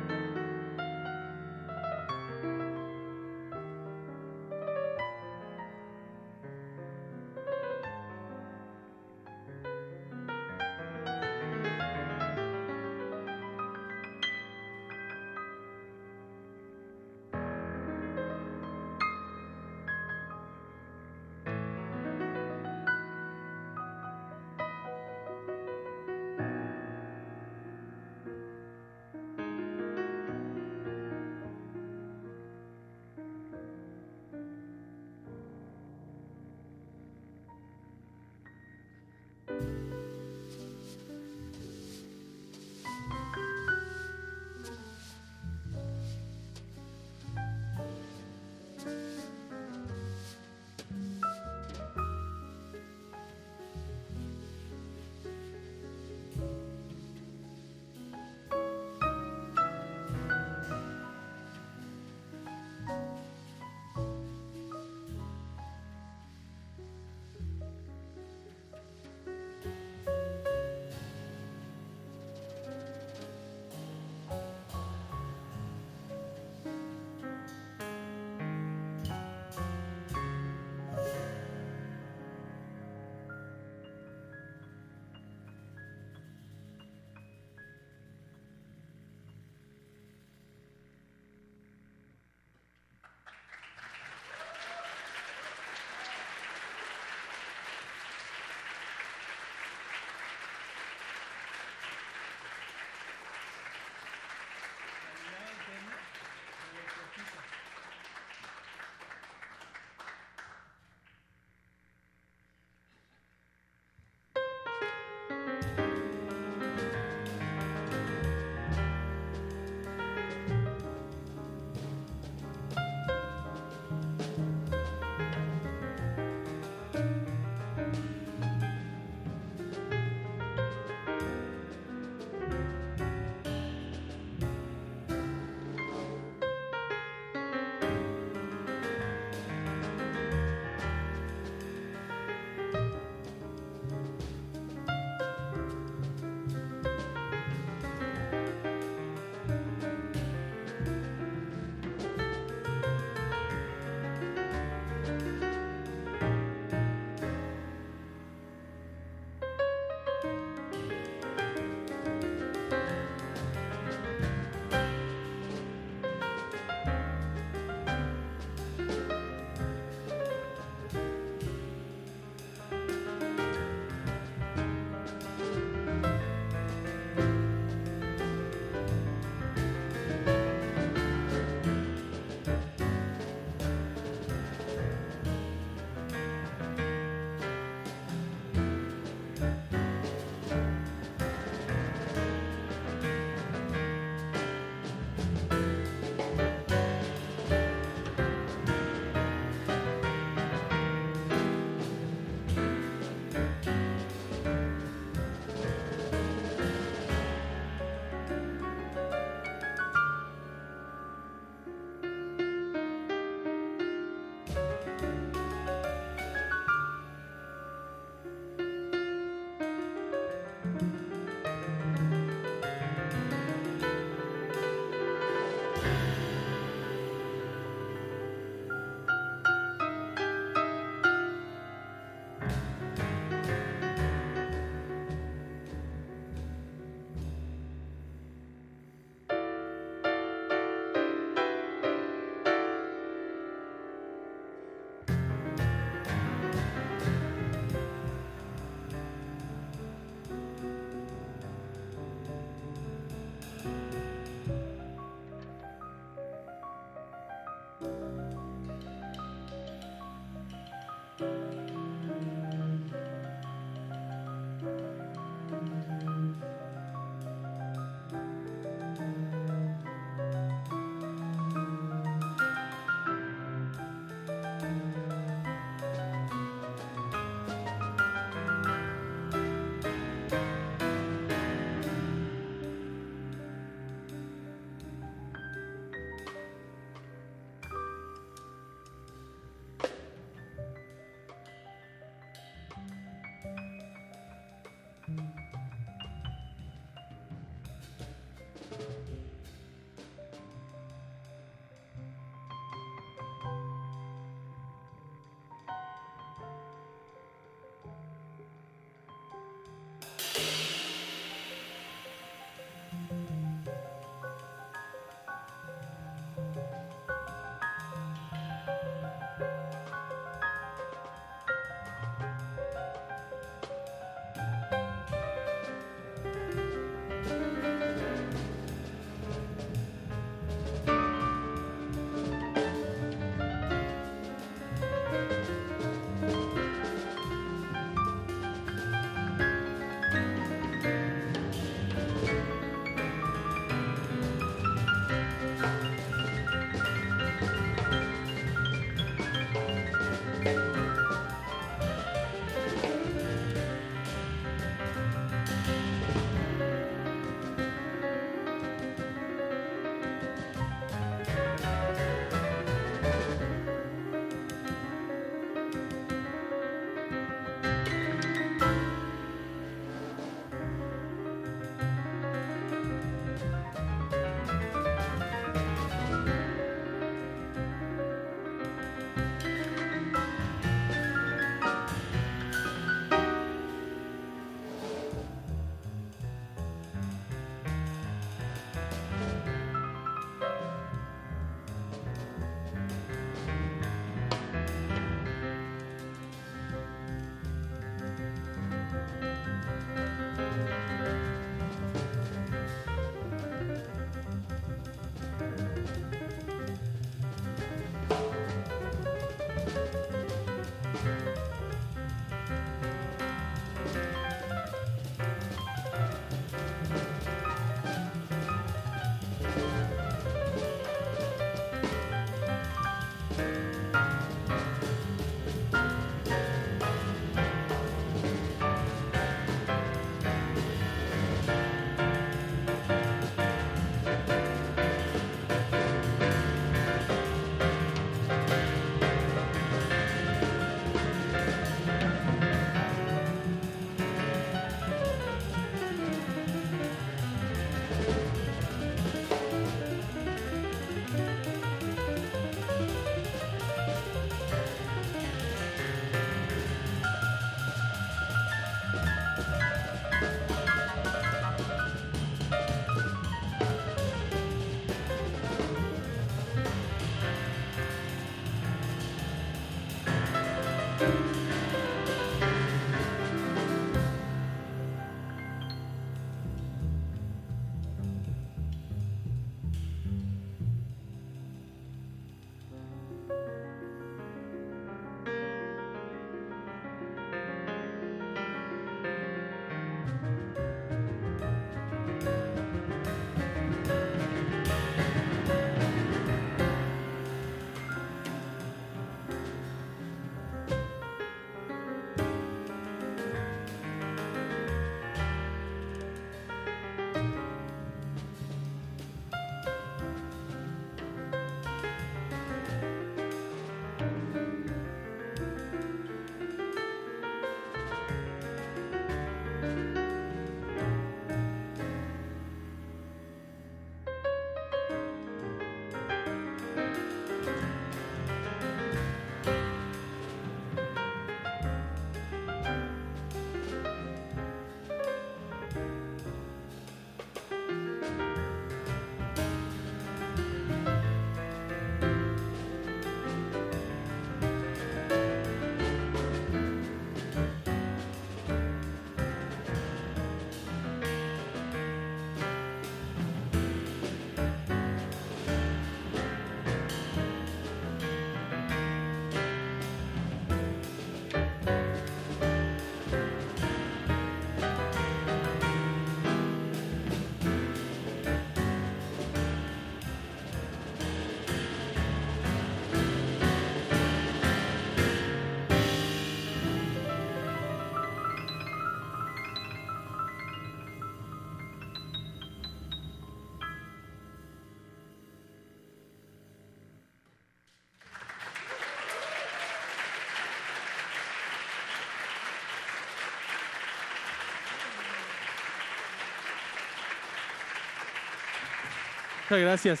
Muchas gracias.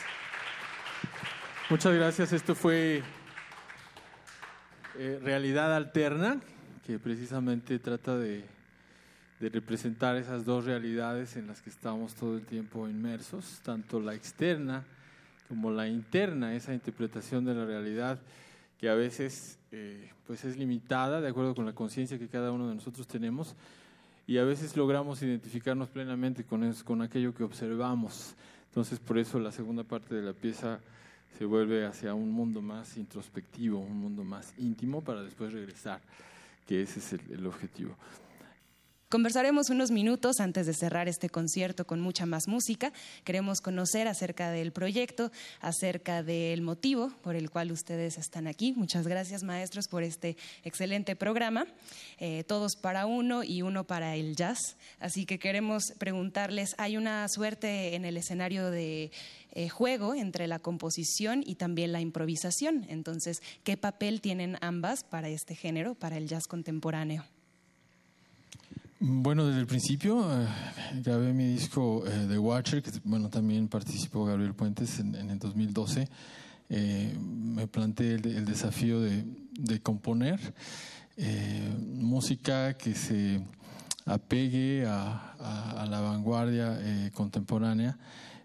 Muchas gracias. Esto fue eh, Realidad Alterna, que precisamente trata de, de representar esas dos realidades en las que estamos todo el tiempo inmersos, tanto la externa como la interna, esa interpretación de la realidad que a veces eh, pues es limitada de acuerdo con la conciencia que cada uno de nosotros tenemos y a veces logramos identificarnos plenamente con, eso, con aquello que observamos. Entonces por eso la segunda parte de la pieza se vuelve hacia un mundo más introspectivo, un mundo más íntimo para después regresar, que ese es el objetivo. Conversaremos unos minutos antes de cerrar este concierto con mucha más música. Queremos conocer acerca del proyecto, acerca del motivo por el cual ustedes están aquí. Muchas gracias, maestros, por este excelente programa. Eh, todos para uno y uno para el jazz. Así que queremos preguntarles, hay una suerte en el escenario de eh, juego entre la composición y también la improvisación. Entonces, ¿qué papel tienen ambas para este género, para el jazz contemporáneo? Bueno, desde el principio eh, grabé mi disco eh, The Watcher, que bueno, también participó Gabriel Puentes en, el 2012. Eh, me planteé el, desafío de, componer música que se apegue a la vanguardia contemporánea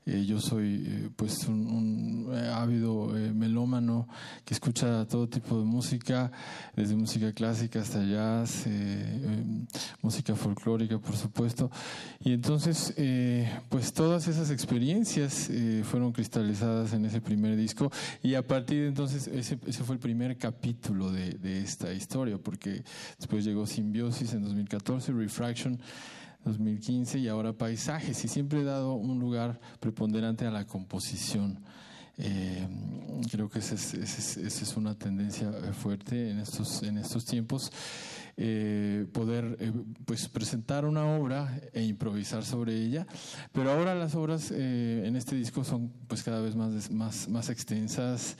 eh, yo soy eh, pues un, un ávido eh, melómano que escucha todo tipo de música, desde música clásica hasta jazz, música folclórica, por supuesto. Y entonces, pues todas esas experiencias fueron cristalizadas en ese primer disco y a partir de entonces ese, ese fue el primer capítulo de, de esta historia, porque después llegó Simbiosis en 2014, Refraction 2015 y ahora paisajes y siempre he dado un lugar preponderante a la composición. Eh, creo que esa es, una tendencia fuerte en estos, en estos tiempos. Eh, poder eh, pues presentar una obra e improvisar sobre ella pero ahora las obras en este disco son pues cada vez más más, más extensas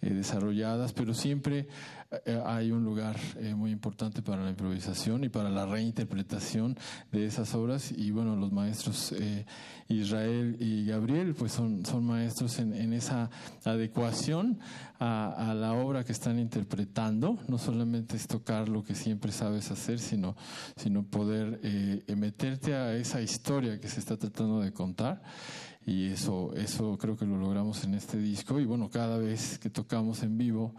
desarrolladas pero siempre eh, hay un lugar eh, muy importante para la improvisación y para la reinterpretación de esas obras. Y bueno los maestros eh, Israel y Gabriel pues son, son maestros en, en esa adecuación a, a, la obra que están interpretando. No solamente es tocar lo que siempre sabes hacer sino, sino poder meterte a esa historia que se está tratando de contar. Y eso, eso creo que lo logramos en este disco. Y bueno cada vez que tocamos en vivo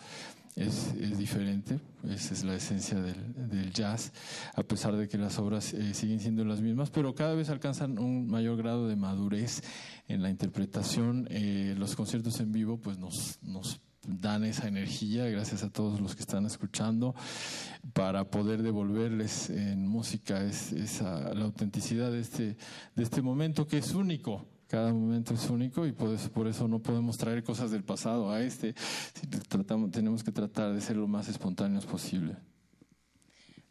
es, es, diferente, esa es la esencia del, del, jazz, a pesar de que las obras eh, siguen siendo las mismas, pero cada vez alcanzan un mayor grado de madurez en la interpretación. Eh, los conciertos en vivo pues nos, nos dan esa energía, gracias a todos los que están escuchando, para poder devolverles en música esa, la autenticidad de este, de este momento que es único cada momento es único y por eso, por eso no podemos traer cosas del pasado a este. Tenemos que tratar de ser lo más espontáneos posible.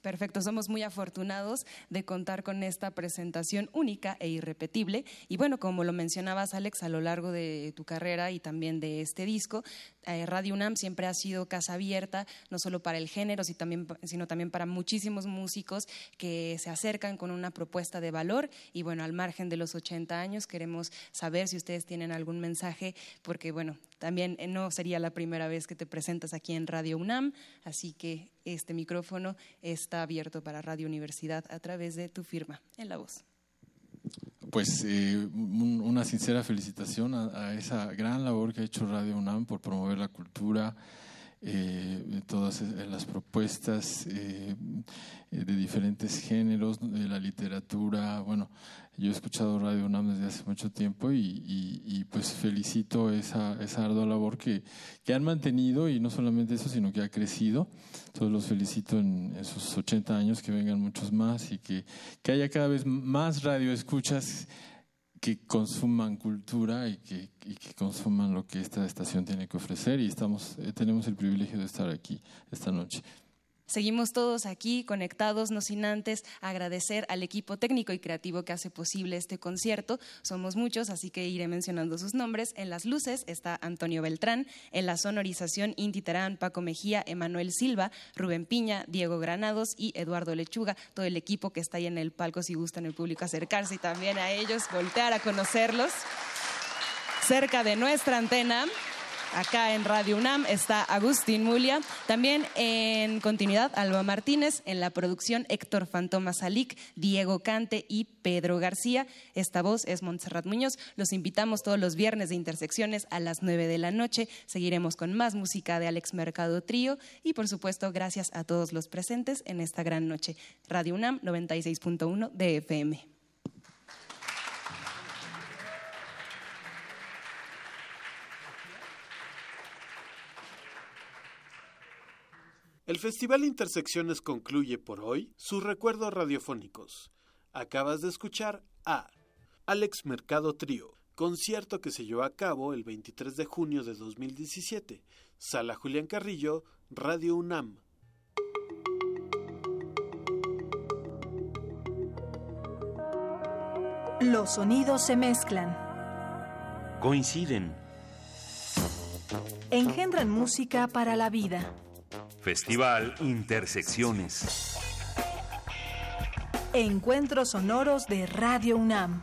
Perfecto, somos muy afortunados de contar con esta presentación única e irrepetible. Y bueno, como lo mencionabas, Alex, a lo largo de tu carrera y también de este disco, eh, Radio UNAM siempre ha sido casa abierta, no solo para el género, sino también para muchísimos músicos que se acercan con una propuesta de valor. Y bueno, al margen de los 80 años, queremos saber si ustedes tienen algún mensaje, porque bueno, también eh, no sería la primera vez que te presentas aquí en Radio UNAM, así que este micrófono está abierto para Radio Universidad a través de tu firma en la voz. Pues eh, una sincera felicitación a, esa gran labor que ha hecho Radio UNAM por promover la cultura, eh, todas las propuestas de diferentes géneros, de la literatura, bueno, yo he escuchado Radio UNAM desde hace mucho tiempo y, pues felicito esa, esa ardua labor que, que, han mantenido y no solamente eso, sino que ha crecido. Entonces los felicito en, esos 80 años, que vengan muchos más y que, que haya cada vez más radioescuchas que consuman cultura y que, y que, consuman lo que esta estación tiene que ofrecer y estamos, eh, tenemos el privilegio de estar aquí esta noche. Seguimos todos aquí conectados, no sin antes agradecer al equipo técnico y creativo que hace posible este concierto. Somos muchos, así que iré mencionando sus nombres. En las luces está Antonio Beltrán, en la sonorización Inti Terán, Paco Mejía, Emanuel Silva, Rubén Piña, Diego Granados y Eduardo Lechuga, todo el equipo que está ahí en el palco si gustan el público acercarse y también a ellos voltear a conocerlos. cerca de nuestra antena. Acá en Radio UNAM está Agustín Mulia. También en continuidad Alba Martínez. En la producción Héctor Fantoma Salic, Diego Cante y Pedro García. Esta voz es Montserrat Muñoz. Los invitamos todos los viernes de Intersecciones a las 9 de la noche. Seguiremos con más música de Alex Mercado Trío. Y por supuesto, gracias a todos los presentes en esta gran noche. Radio UNAM 96.1 de FM. El Festival Intersecciones concluye por hoy sus recuerdos radiofónicos. Acabas de escuchar a Alex Mercado Trío, concierto que se llevó a cabo el 23 de junio de 2017, Sala Julián Carrillo, Radio UNAM. Los sonidos se mezclan. Coinciden. Engendran música para la vida. Festival Intersecciones. Encuentros sonoros de Radio UNAM.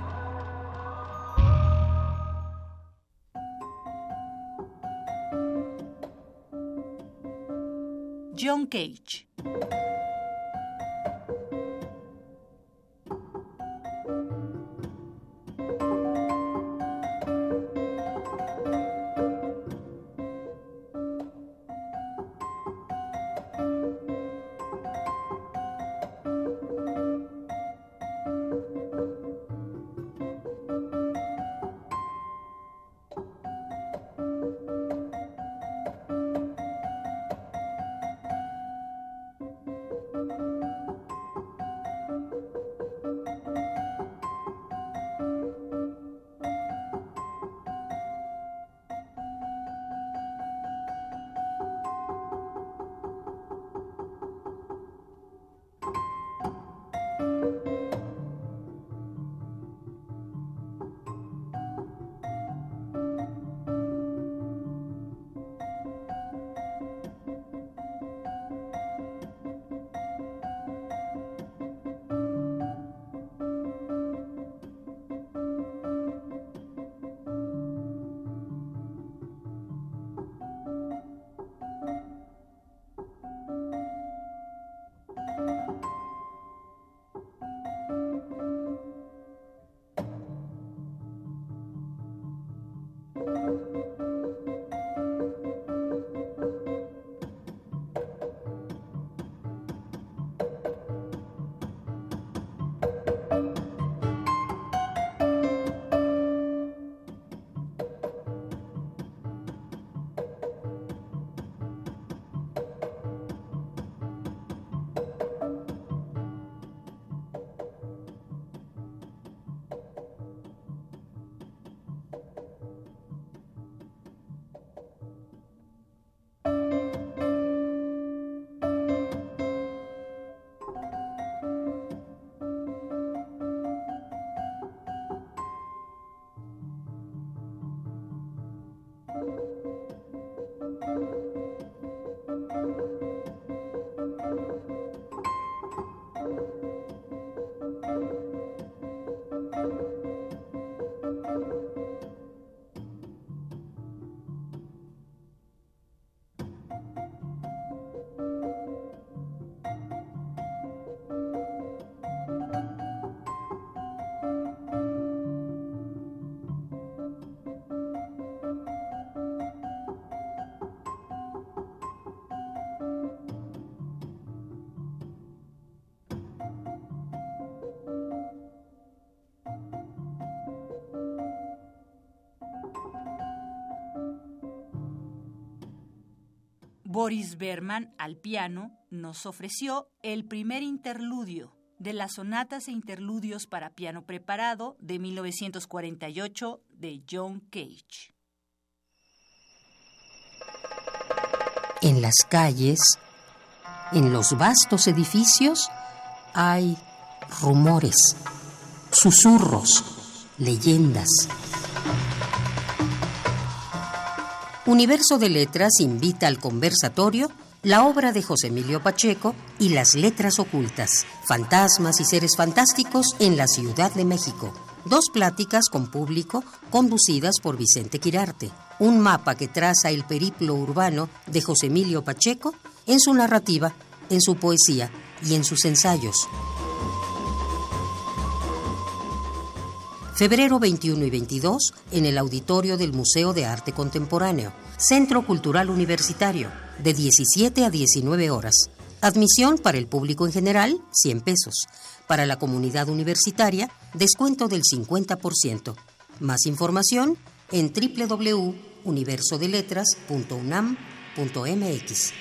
John Boris Berman al piano nos ofreció el primer interludio de las sonatas e interludios para piano preparado de 1948 de John Cage. En las calles, en los vastos edificios, hay rumores, susurros, leyendas. Universo de Letras invita al conversatorio la obra de José Emilio Pacheco y las letras ocultas, fantasmas y seres fantásticos en la Ciudad de México. Dos pláticas con público conducidas por Vicente Quirarte. Un mapa que traza el periplo urbano de José Emilio Pacheco en su narrativa, en su poesía y en sus ensayos. Febrero 21 y 22 en el auditorio del Museo de Arte Contemporáneo, Centro Cultural Universitario, de 17 a 19 horas. Admisión para el público en general, 100 pesos. Para la comunidad universitaria, descuento del 50%. Más información en www.universodeletras.unam.mx.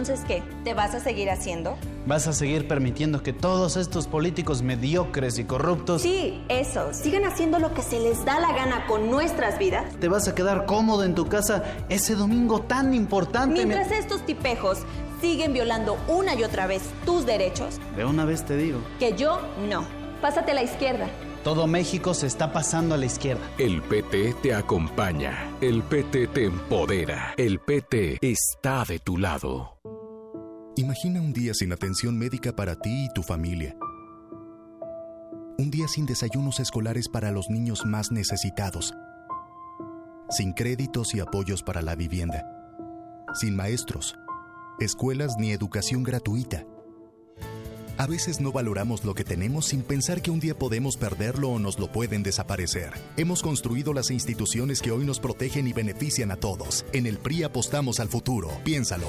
Entonces, ¿qué? ¿Te vas a seguir haciendo? ¿Vas a seguir permitiendo que todos estos políticos mediocres y corruptos... Sí, eso. Sigan haciendo lo que se les da la gana con nuestras vidas. ¿Te vas a quedar cómodo en tu casa ese domingo tan importante? Mientras estos tipejos siguen violando una y otra vez tus derechos. De una vez te digo. Que yo no. Pásate a la izquierda. Todo México se está pasando a la izquierda. El PT te acompaña. El PT te empodera. El PT está de tu lado. Imagina un día sin atención médica para ti y tu familia. Un día sin desayunos escolares para los niños más necesitados. Sin créditos y apoyos para la vivienda. Sin maestros, escuelas ni educación gratuita. A veces no valoramos lo que tenemos sin pensar que un día podemos perderlo o nos lo pueden desaparecer. Hemos construido las instituciones que hoy nos protegen y benefician a todos. En el PRI apostamos al futuro. Piénsalo.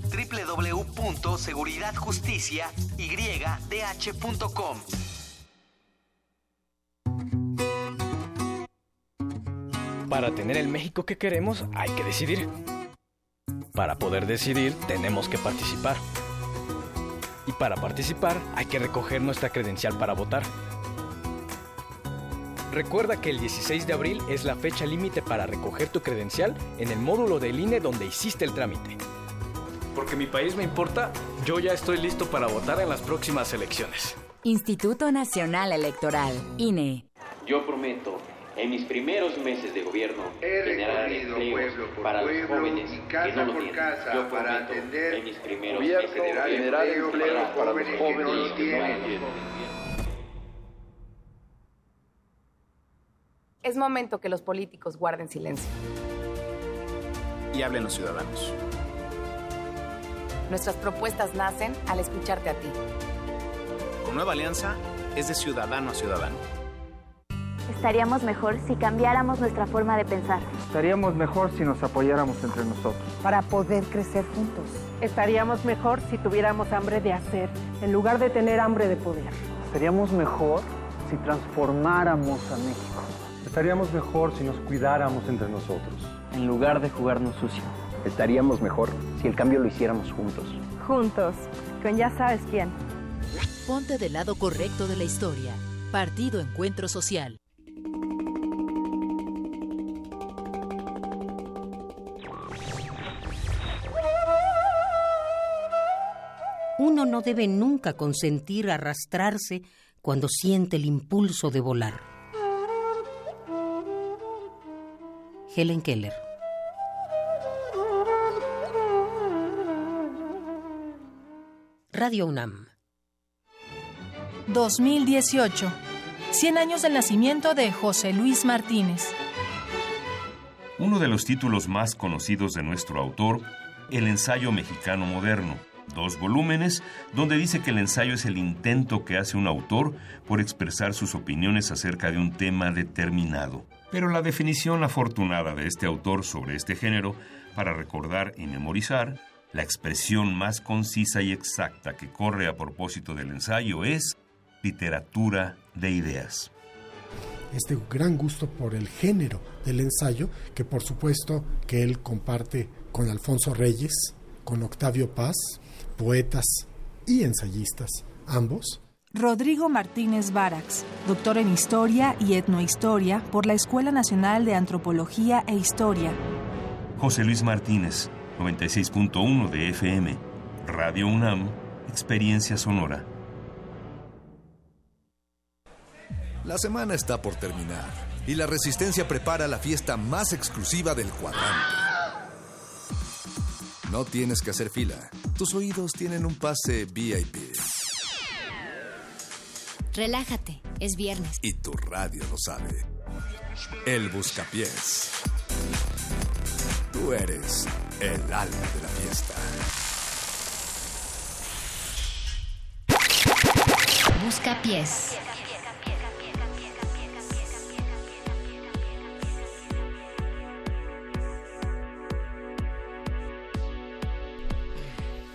www.seguridadjusticiaydh.com. Para tener el México que queremos hay que decidir. Para poder decidir tenemos que participar. Y para participar hay que recoger nuestra credencial para votar. Recuerda que el 16 de abril es la fecha límite para recoger tu credencial en el módulo del INE donde hiciste el trámite. Porque mi país me importa, yo ya estoy listo para votar en las próximas elecciones. Instituto Nacional Electoral, INE. Yo prometo, en mis primeros meses de gobierno, generar empleos para los jóvenes que no lo tienen. Yo prometo, en mis primeros meses de gobierno, generar empleos para los jóvenes que no lo tienen. Es momento que los políticos guarden silencio. Y hablen los ciudadanos. Nuestras propuestas nacen al escucharte a ti. Con Nueva Alianza es de ciudadano a ciudadano. Estaríamos mejor si cambiáramos nuestra forma de pensar. Estaríamos mejor si nos apoyáramos entre nosotros. Para poder crecer juntos. Estaríamos mejor si tuviéramos hambre de hacer, en lugar de tener hambre de poder. Estaríamos mejor si transformáramos a México. Estaríamos mejor si nos cuidáramos entre nosotros. En lugar de jugarnos sucio. Estaríamos mejor si el cambio lo hiciéramos juntos. Juntos, con ya sabes quién. Ponte del lado correcto de la historia. Partido Encuentro Social. Uno no debe nunca consentir arrastrarse cuando siente el impulso de volar. Helen Keller Radio UNAM 2018 100 años del nacimiento de José Luis Martínez. Uno de los títulos más conocidos de nuestro autor, El ensayo mexicano moderno, dos volúmenes donde dice que el ensayo es el intento que hace un autor por expresar sus opiniones acerca de un tema determinado. Pero la definición afortunada de este autor sobre este género, para recordar y memorizar, la expresión más concisa y exacta que corre a propósito del ensayo es literatura de ideas. Este gran gusto por el género del ensayo, que por supuesto que él comparte con Alfonso Reyes, con Octavio Paz, poetas y ensayistas, ambos. Rodrigo Martínez Barax, doctor en Historia y Etnohistoria por la Escuela Nacional de Antropología e Historia. José Luis Martínez, 96.1 de FM, Radio UNAM, Experiencia Sonora. La semana está por terminar y la Resistencia prepara la fiesta más exclusiva del cuadrante. No tienes que hacer fila. Tus oídos tienen un pase VIP. Relájate, es viernes. Y tu radio lo sabe. El Buscapiés. Tú eres el alma de la fiesta. Buscapiés.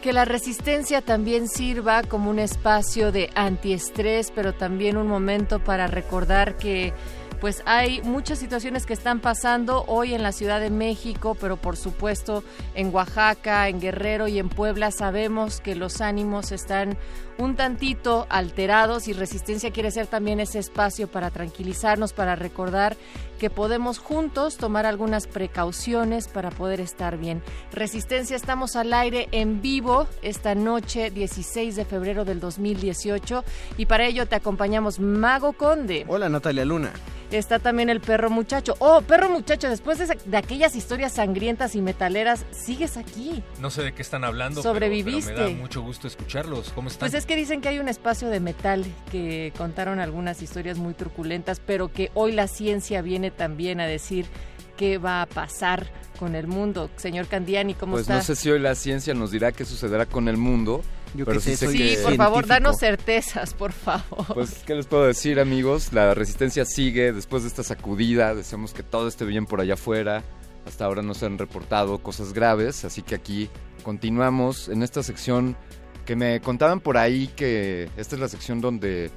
que la resistencia también sirva como un espacio de antiestrés, pero también un momento para recordar que pues hay muchas situaciones que están pasando hoy en la Ciudad de México, pero por supuesto en Oaxaca, en Guerrero y en Puebla sabemos que los ánimos están un tantito alterados y Resistencia quiere ser también ese espacio para tranquilizarnos, para recordar que podemos juntos tomar algunas precauciones para poder estar bien. Resistencia, estamos al aire en vivo esta noche 16 de febrero del 2018 y para ello te acompañamos Mago Conde. Hola Natalia Luna está también el perro muchacho. Oh, perro muchacho, después de, aquellas historias sangrientas y metaleras, sigues aquí. No sé de qué están hablando. Sobreviviste. Pero, me da mucho gusto escucharlos. ¿Cómo están? Pues es que dicen que hay un espacio de metal que contaron algunas historias muy truculentas, pero que hoy la ciencia viene también a decir qué va a pasar con el mundo. Señor Candiani, ¿cómo está? Pues no sé si hoy la ciencia nos dirá qué sucederá con el mundo, sí, por favor, danos certezas, por favor. Pues, ¿qué les puedo decir, amigos? La resistencia sigue después de esta sacudida. Deseamos que todo esté bien por allá afuera. Hasta ahora no se han reportado cosas graves, así que aquí continuamos en esta sección que me contaban por ahí que esta es la sección donde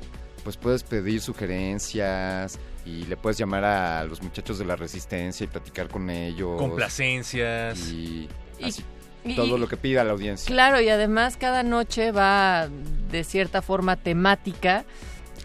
pues puedes pedir sugerencias y le puedes llamar a los muchachos de la resistencia y platicar con ellos. Complacencias. Y, todo lo que pida la audiencia. Claro, y además cada noche va de cierta forma temática.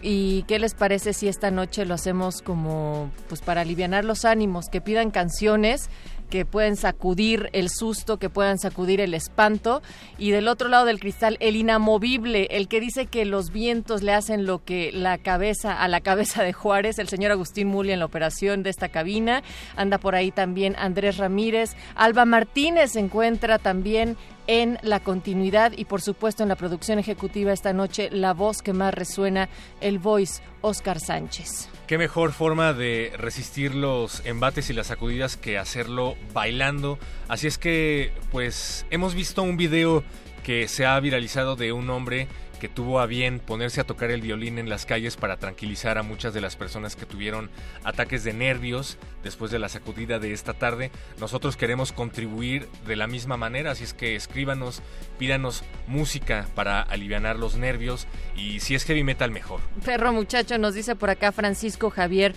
¿Y qué les parece si esta noche lo hacemos como pues para aliviar los ánimos, que pidan canciones que pueden sacudir el susto, que puedan sacudir el espanto. Y del otro lado del cristal, el inamovible, el que dice que los vientos le hacen lo que la cabeza, a la cabeza de Juárez, el señor Agustín Muli en la operación de esta cabina. Anda por ahí también Andrés Ramírez. Alba Martínez se encuentra también en la continuidad y por supuesto en la producción ejecutiva esta noche la voz que más resuena, el voice Oscar Sánchez. Qué mejor forma de resistir los embates y las sacudidas que hacerlo bailando. Así es que pues hemos visto un video que se ha viralizado de un hombre tuvo a bien ponerse a tocar el violín en las calles para tranquilizar a muchas de las personas que tuvieron ataques de nervios después de la sacudida de esta tarde. Nosotros queremos contribuir de la misma manera, así es que escríbanos, pídanos música para aliviar los nervios y si es heavy metal mejor. Perro muchacho nos dice por acá Francisco Javier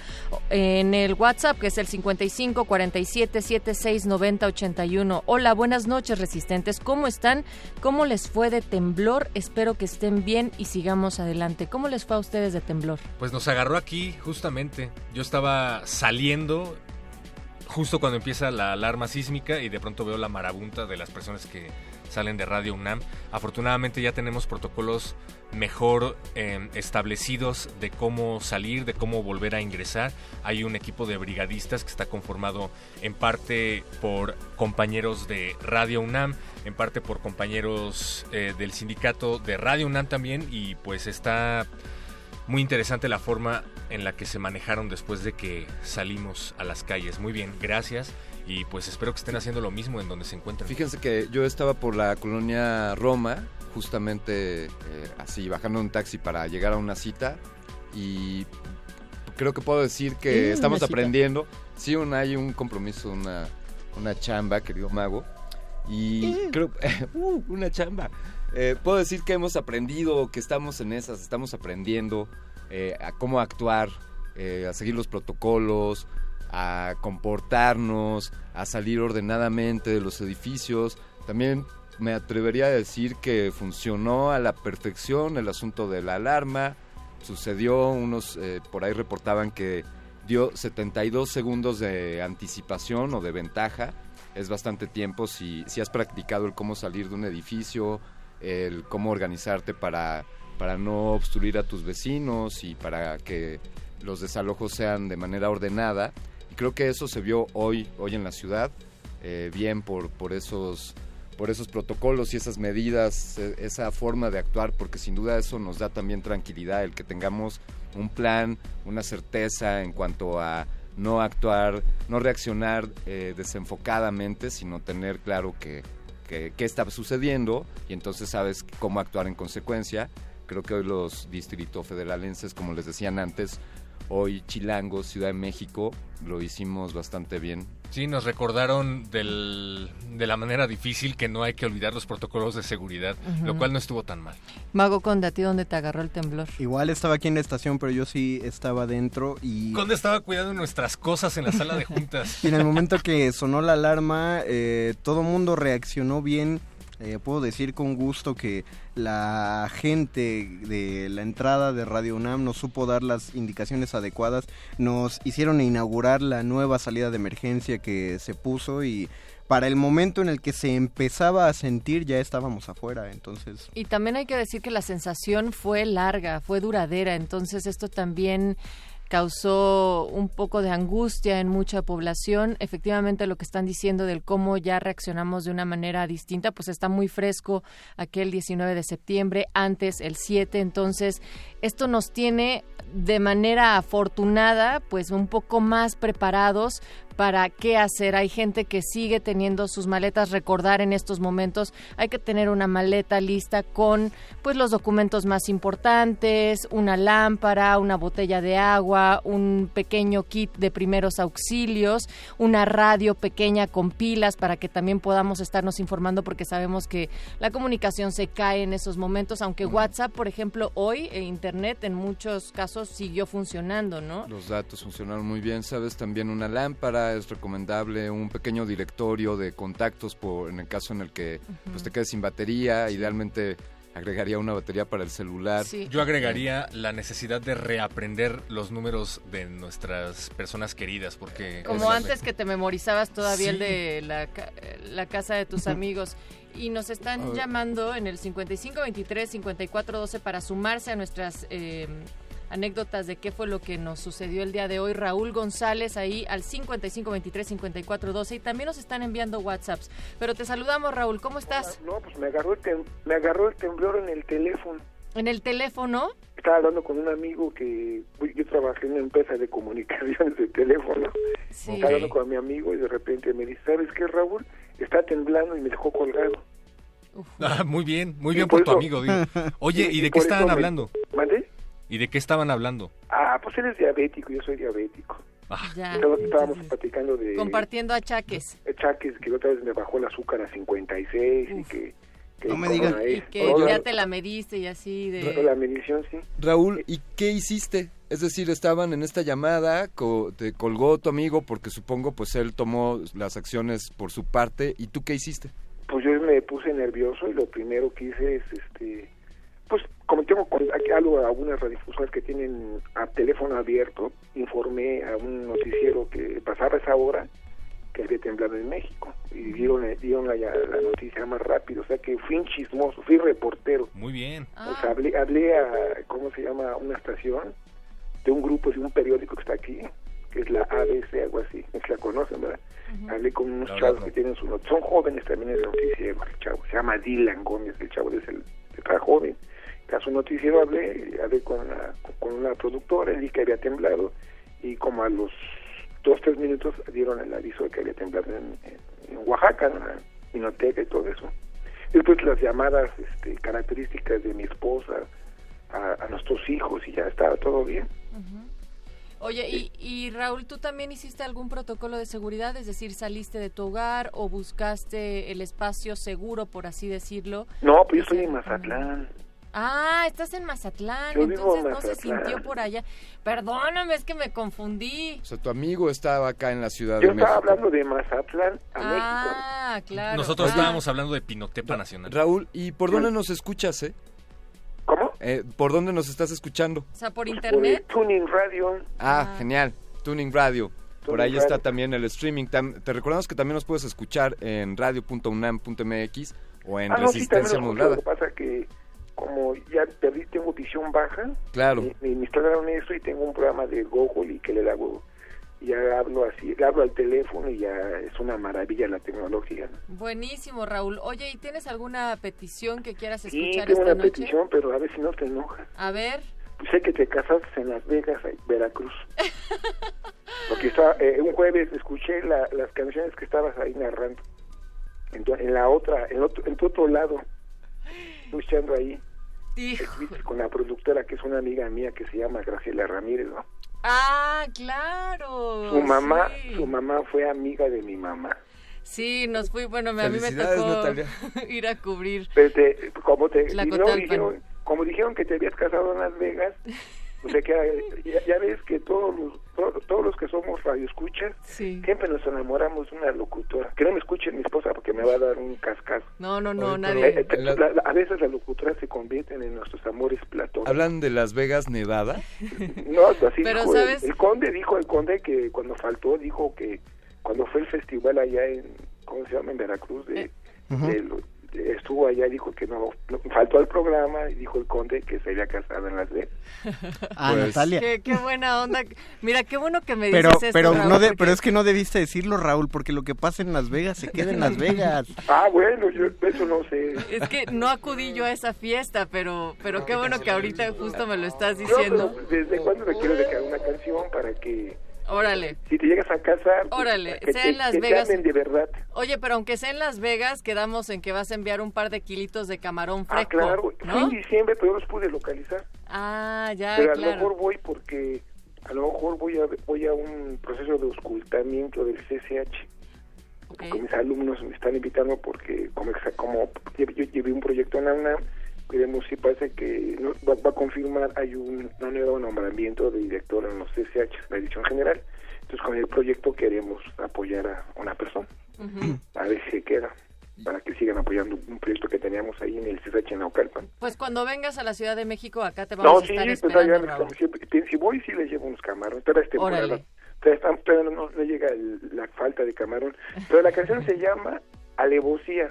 en el WhatsApp que es el 55 47 76 90 81. Hola, buenas noches resistentes, ¿cómo están? ¿Cómo les fue de temblor? Espero que estén bien y sigamos adelante. ¿Cómo les fue a ustedes de temblor? Pues nos agarró aquí, justamente. Yo estaba saliendo justo cuando empieza la alarma sísmica y de pronto veo la marabunta de las personas que salen de Radio UNAM. Afortunadamente ya tenemos protocolos mejor em, establecidos de cómo salir, de cómo volver a ingresar. Hay un equipo de brigadistas que está conformado en parte por compañeros de Radio UNAM, en parte por compañeros eh, del sindicato de Radio UNAM también y pues está muy interesante la forma en la que se manejaron después de que salimos a las calles. Muy bien, gracias y pues espero que estén haciendo lo mismo en donde se encuentran. Fíjense que yo estaba por la colonia Roma, justamente eh, así, bajando un taxi para llegar a una cita y creo que puedo decir que estamos aprendiendo. Sí, un, hay un compromiso, una, una chamba, querido mago. Y creo, uh, una chamba. Eh, puedo decir que hemos aprendido, que estamos en esas, estamos aprendiendo eh, a cómo actuar, a seguir los protocolos, a comportarnos, a salir ordenadamente de los edificios. También me atrevería a decir que funcionó a la perfección el asunto de la alarma. Sucedió, unos eh, por ahí reportaban que dio 72 segundos de anticipación o de ventaja. Es bastante tiempo si, si has practicado el cómo salir de un edificio, el cómo organizarte para, para no obstruir a tus vecinos y para que los desalojos sean de manera ordenada creo que eso se vio hoy, hoy en la ciudad, eh, bien por, por, esos, por esos protocolos y esas medidas, e, esa forma de actuar, porque sin duda eso nos da también tranquilidad, el que tengamos un plan, una certeza en cuanto a no actuar, no reaccionar eh, desenfocadamente, sino tener claro que, que, qué está sucediendo y entonces sabes cómo actuar en consecuencia. Creo que hoy los distritos federalenses, como les decían antes, hoy Chilango, Ciudad de México, lo hicimos bastante bien. Sí, nos recordaron del, de la manera difícil que no hay que olvidar los protocolos de seguridad, lo cual no estuvo tan mal. Mago Conde, ¿a ti dónde te agarró el temblor? Igual estaba aquí en la estación, pero yo sí estaba dentro y... Conde estaba cuidando nuestras cosas en la sala de juntas. y en el momento que sonó la alarma, eh, todo mundo reaccionó bien eh, puedo decir con gusto que la gente de la entrada de Radio UNAM nos supo dar las indicaciones adecuadas, nos hicieron inaugurar la nueva salida de emergencia que se puso y para el momento en el que se empezaba a sentir ya estábamos afuera, entonces. Y también hay que decir que la sensación fue larga, fue duradera, entonces esto también causó un poco de angustia en mucha población. Efectivamente, lo que están diciendo del cómo ya reaccionamos de una manera distinta, pues está muy fresco aquel 19 de septiembre, antes el 7. Entonces, esto nos tiene de manera afortunada, pues un poco más preparados para qué hacer. Hay gente que sigue teniendo sus maletas. Recordar en estos momentos hay que tener una maleta lista con pues los documentos más importantes, una lámpara, una botella de agua, un pequeño kit de primeros auxilios, una radio pequeña con pilas para que también podamos estarnos informando porque sabemos que la comunicación se cae en esos momentos, aunque WhatsApp, por ejemplo, hoy e internet en muchos casos siguió funcionando, ¿no? Los datos funcionaron muy bien, sabes, también una lámpara es recomendable un pequeño directorio de contactos por en el caso en el que pues, te quedes sin batería, idealmente agregaría una batería para el celular. Yo agregaría la necesidad de reaprender los números de nuestras personas queridas, porque... Como antes que te memorizabas todavía el de la, casa de tus amigos. Y nos están llamando en el 5523-5412 para sumarse a nuestras... Eh, anécdotas de qué fue lo que nos sucedió el día de hoy. Raúl González ahí al 5523-5412 y también nos están enviando WhatsApps. Pero te saludamos, Raúl, ¿cómo estás? no, pues me agarró, el me agarró el temblor en el teléfono. ¿En el teléfono? Estaba hablando con un amigo que yo trabajé en una empresa de comunicaciones de teléfono. Estaba hablando con mi amigo y de repente me dice, ¿sabes qué, Raúl? Está temblando y me dejó colgado. Ah, muy bien, muy bien por por tu eso- amigo. digo. Oye, Sí, ¿y y de qué estaban me- hablando? ¿Mande? ¿Y de qué estaban hablando? Ah, pues él es diabético, yo soy diabético. Ya. Estaba- Estábamos platicando de Compartiendo achaques. Chaques, que otra vez me bajó el azúcar a 56 y que... que No me digas. Y que ya te la mediste y así de... La medición, sí. Raúl, ¿y qué hiciste? Es decir, estaban en esta llamada, co- te colgó tu amigo porque supongo pues él tomó las acciones por su parte y tú qué hiciste? Pues yo me puse nervioso y lo primero que hice es, este, tengo algo, algunas radiodifusoras que tienen a teléfono abierto, informé a un noticiero que pasaba esa hora que había temblado en México y dieron, dieron la, la noticia más rápido, o sea que fui un chismoso, fui reportero. Muy bien. O sea, hablé, hablé a, ¿cómo se llama? Una estación de un grupo, de un periódico que está aquí, que es la ABC, algo así, si la conocen, ¿verdad? Hablé con unos La verdad, chavos no. que tienen su son jóvenes también en el noticiero, el chavo, se llama Dylan Gómez, el chavo es el, está joven. A su noticiero hablé, hablé con, la, con una productora, dije que había temblado y como a los dos, tres minutos dieron el aviso de que había temblado en, en- en Oaxaca, en la Minoteca y todo eso. Después las llamadas este, características de mi esposa a, a nuestros hijos y ya estaba todo bien. Oye, y, y Raúl, ¿tú también hiciste algún protocolo de seguridad? Es decir, ¿saliste de tu hogar o buscaste el espacio seguro, por así decirlo? No, pues yo estoy en Mazatlán. Ah, estás en Mazatlán, Yo entonces en no se Mazatlán. sintió por allá. Perdóname, es que me confundí. O sea, tu amigo estaba acá en la Ciudad Yo de estaba México. hablando de Mazatlán a Ah, claro. Nosotros Ah. estábamos hablando de Pinotepa Nacional. Raúl, ¿y por dónde nos escuchas, eh? ¿Cómo? Eh, ¿Por dónde nos estás escuchando? O sea, por México. internet. Por Tuning Radio. Ah, genial. Tuning Radio. Por ahí está también el streaming. Te recordamos que también nos puedes escuchar en radio.unam.mx o en ah, no, sí, Resistencia lo escucho, Modulada. Lo que pasa que como ya perdí, tengo visión baja, Claro. me, me instalaron eso y tengo un programa de Google y que le hago, ya hablo así, le hablo al teléfono y ya es una maravilla la tecnología. ¿no? Buenísimo, Raúl. Oye, ¿y tienes alguna petición que quieras Sí, escuchar tengo esta una noche? petición, pero a ver si no te enoja. A ver. Sé que te casaste en Las Vegas, Veracruz. Porque estaba, eh, un jueves escuché la- las canciones que estabas ahí narrando. En, tu- en la otra, en, otro, en tu otro lado, escuchando ahí. Con la productora que es una amiga mía que se llama Graciela Ramírez, ¿no? Ah, claro. Su mamá, sí. su mamá fue amiga de mi mamá. Sí, nos fui, bueno, me- a mí me tocó Natalia. ir a cubrir. Pero te- como te y Tlacotalpan. luego dijeron, como dijeron que te habías casado en Las Vegas, o sea que ya, ya ves que todos los, to- todos los que somos radioescuchas siempre nos enamoramos de una locutora. Que no me escuche mi esposa porque me va a dar un cascazo. No, no, no, Oye, nadie. Eh, eh, la- la- a veces las locutoras se convierten en nuestros amores platónicos. ¿Hablan de Las Vegas, Nevada? No, así Pero, dijo el- ¿sabes? El, conde dijo el conde que cuando faltó dijo que cuando fue el festival allá en cómo se llama en Veracruz de, de lo- de- estuvo allá y dijo que no, no- faltó al programa y dijo el conde que se había casado en Las Vegas. Ah, Pues- Natalia. Qué, qué buena onda. Mira, qué bueno que me dices Pero, esto, pero, Raúl, no de- porque- pero es que no debiste decirlo, Raúl, porque lo que pasa en Las Vegas se queda en Las Vegas. Ah, bueno, yo eso no sé. Es que no acudí yo a esa fiesta, pero pero qué bueno que ahorita justo me lo estás No, diciendo. pero ¿Desde cuándo le quiero dedicar una canción para que Órale. si te llegas a casar, pues, Órale, que, sea te, en Las te Vegas. de verdad? Oye, pero aunque sea en Las Vegas, quedamos en que vas a enviar un par de kilitos de camarón Ah, fresco. claro, fue ¿no? en diciembre, pero no los pude localizar. Ah, ya, pero a lo claro. mejor voy porque a lo mejor voy a voy a un proceso de ocultamiento del CCH porque mis alumnos me están invitando porque como como yo yo llevé un proyecto en la UNAM queremos si parece que no- va, va a confirmar hay un, un nuevo nombramiento de director en los CCH la dirección general entonces con el proyecto queremos apoyar a una persona Ujú. a ver si se queda para que sigan apoyando un proyecto que teníamos ahí en el CCH en Naucalpan Pues cuando vengas a la Ciudad de México, acá te vamos no, a sí, estar pues esperando, como siempre, te- si voy, sí les llevo unos camarones. Todavía es temporada. Todavía no, no llega el- la falta de camarón. Pero la canción se llama Alevosía,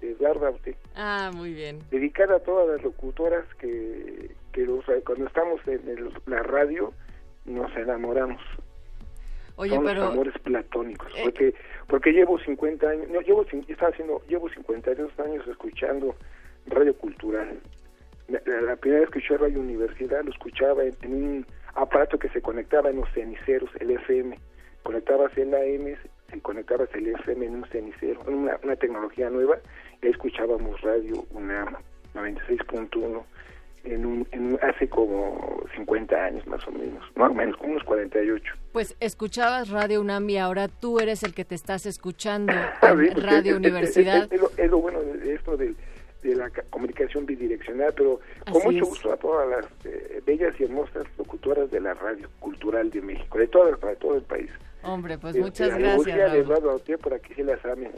de Ah, muy bien. dedicada a todas las locutoras que, que los- cuando estamos en el- la radio nos enamoramos. Oye, Son pero los amores platónicos. Eh. Porque, porque llevo 50 años, no, llevo, estaba haciendo, llevo 52 años escuchando radio cultural. La, la- la primera vez que escuché Radio Universidad lo escuchaba en, en un aparato que se conectaba en los ceniceros, el FM. Conectabas el AM y conectabas el FM en un cenicero, en una, una tecnología nueva, escuchábamos radio UNAM 96.1 en un, en hace como 50 años más o menos, no menos, como unos 48. Pues escuchabas Radio UNAM y ahora tú eres el que te estás escuchando en pues, Radio es- Universidad. Es, es lo, es lo bueno de esto del- de, la ca- comunicación bidireccional, pero con Así mucho gusto a todas las eh, bellas y hermosas locutoras de la radio cultural de México, de todo, para todo el país. Hombre, pues Eh, muchas eh, gracias. busque a Raúl. Eduardo Autier para que se las amen,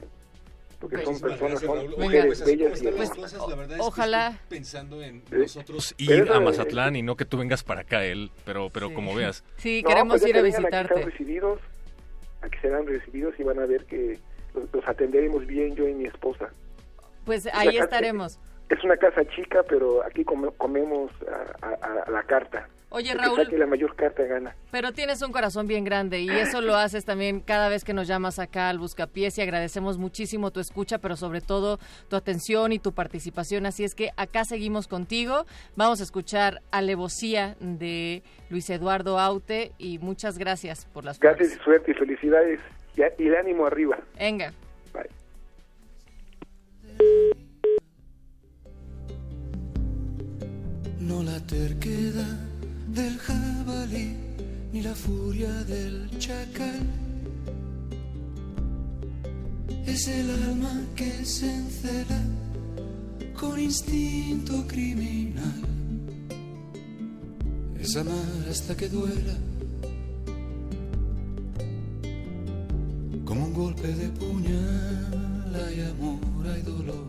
porque son Muchísimas personas, gracias, son mujeres Oiga, pues bellas como y cosas, la verdad es que Ojalá. estoy pensando en nosotros Pero ir a Mazatlán y no que tú vengas para acá, él, pero, pero Sí. como veas. Sí, No, queremos pues ya ir a que visitarte. serán recibidos, aquí serán recibidos y van a ver que los, los atenderemos bien yo y mi esposa. Pues Es ahí casa- estaremos. Es una casa chica, pero aquí come- comemos a, a- a la carta. Oye, que Raúl. saque la mayor carta gana. Pero tienes un corazón bien grande y eso lo haces también cada vez que nos llamas acá al Buscapiés y agradecemos muchísimo tu escucha, pero sobre todo tu atención y tu participación. Así es que acá seguimos contigo. Vamos a escuchar Alevosía de Luis Eduardo Aute y muchas gracias por las flores. Gracias y suerte y felicidades y el ánimo arriba. Venga. Bye. No la terquedad del jabalí ni la furia del chacal. Es el alma que se encela con instinto criminal. Es amar hasta que duela. Como un golpe de puñal hay amor, hay dolor.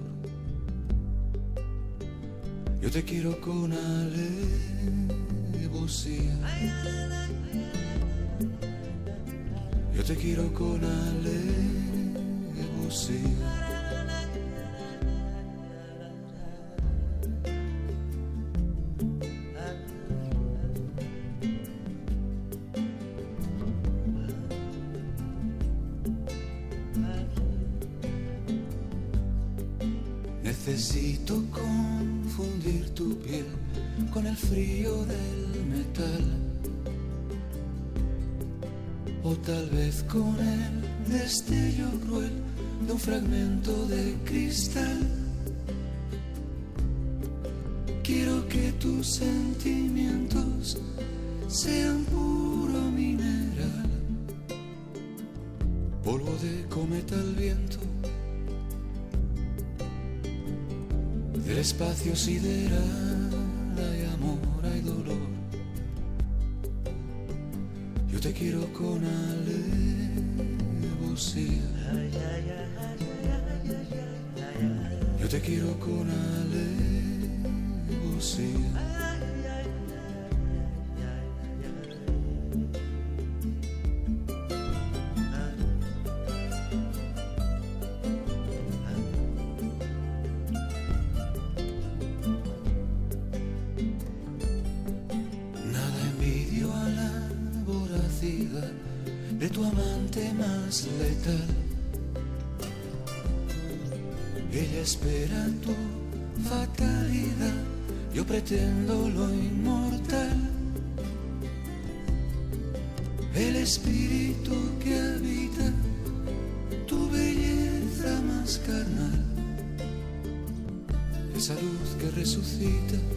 Yo te quiero con Yo te quiero con alevosía. Quiero que tus sentimientos sean puro mineral, polvo de cometa al viento del espacio sideral hay amor, hay dolor. Yo te quiero con alevosía. Te quiero con alevosía. Nada envidio a la voracidad de tu amante más letal. Ella espera tu fatalidad, yo pretendo lo inmortal. El espíritu que habita tu belleza más carnal, esa luz que resucita.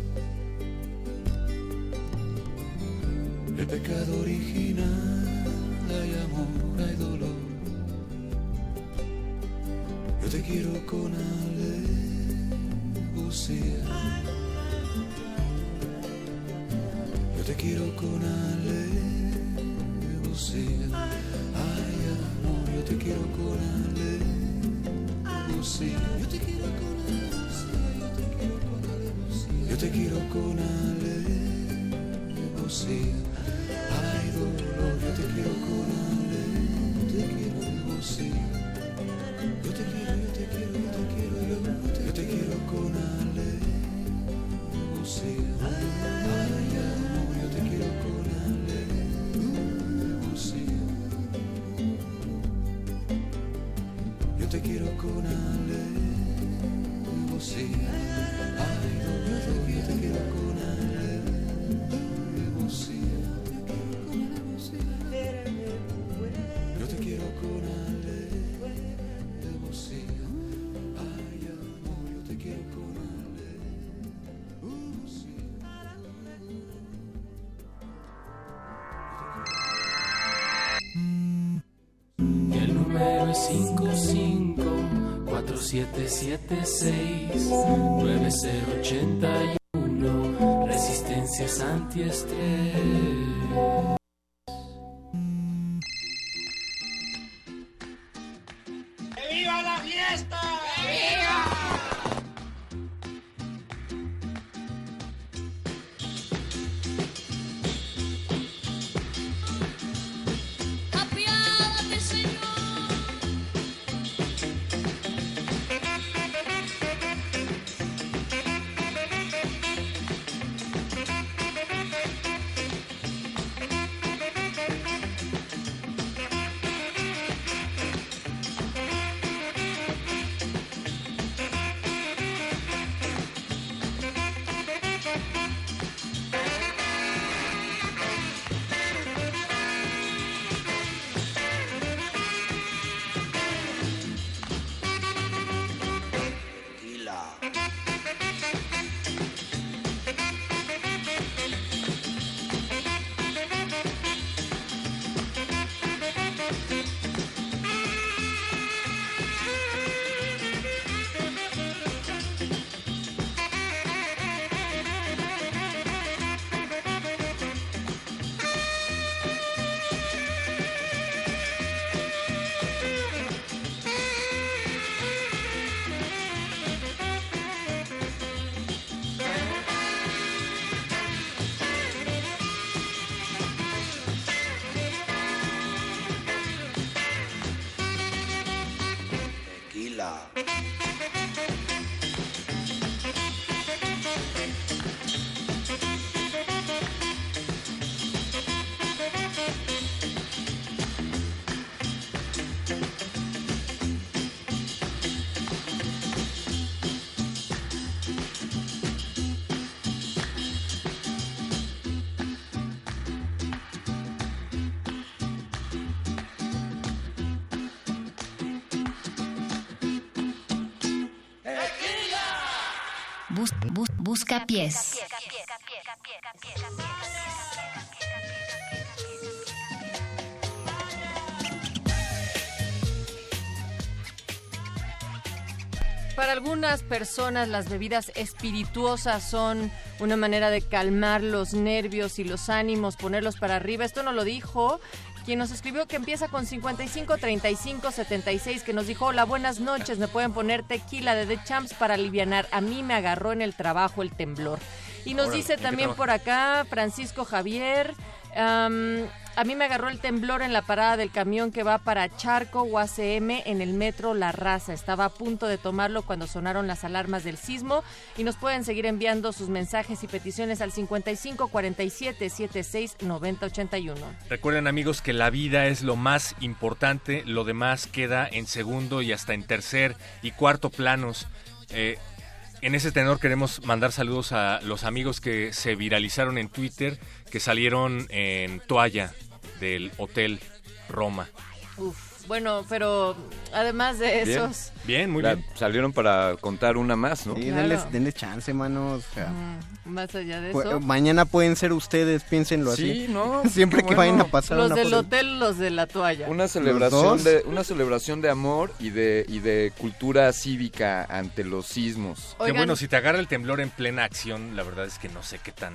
Te quiero con alevosía. Ay, amor, yo te quiero con alevosía. 776-9081 Resistencias antiestrés. Para algunas personas las bebidas espirituosas son una manera de calmar los nervios y los ánimos, ponerlos para arriba. Esto no lo dijo quien nos escribió que empieza con 55 35 76 que nos dijo, "Hola, buenas noches, me pueden poner tequila de The Champs para alivianar. A mí me agarró en el trabajo el temblor." Y nos dice ¿en qué también por acá Francisco Javier, a mí me agarró el temblor en la parada del camión que va para Charco o ACM en el metro La Raza. Estaba a punto de tomarlo cuando sonaron las alarmas del sismo y nos pueden seguir enviando sus mensajes y peticiones al 55 47 76 90 81. Recuerden amigos que la vida es lo más importante, lo demás queda en segundo y hasta en tercer y cuarto planos. Eh, en ese tenor queremos mandar saludos a los amigos que se viralizaron en Twitter, que salieron en toalla del Hotel Roma. Bueno, pero además de Bien. esos... Bien, muy La- bien. Salieron para contar una más, ¿no? Sí, Claro. denles, denles chance, manos. o sea, mm, más allá de eso... mañana pueden ser ustedes, piénsenlo así. Sí, no, Siempre qué que vayan a pasar Los una del hotel, los de la toalla. Una celebración de una celebración de amor y de y de cultura cívica ante los sismos. Que bueno, si te agarra el temblor en plena acción, la verdad es que no sé qué tan,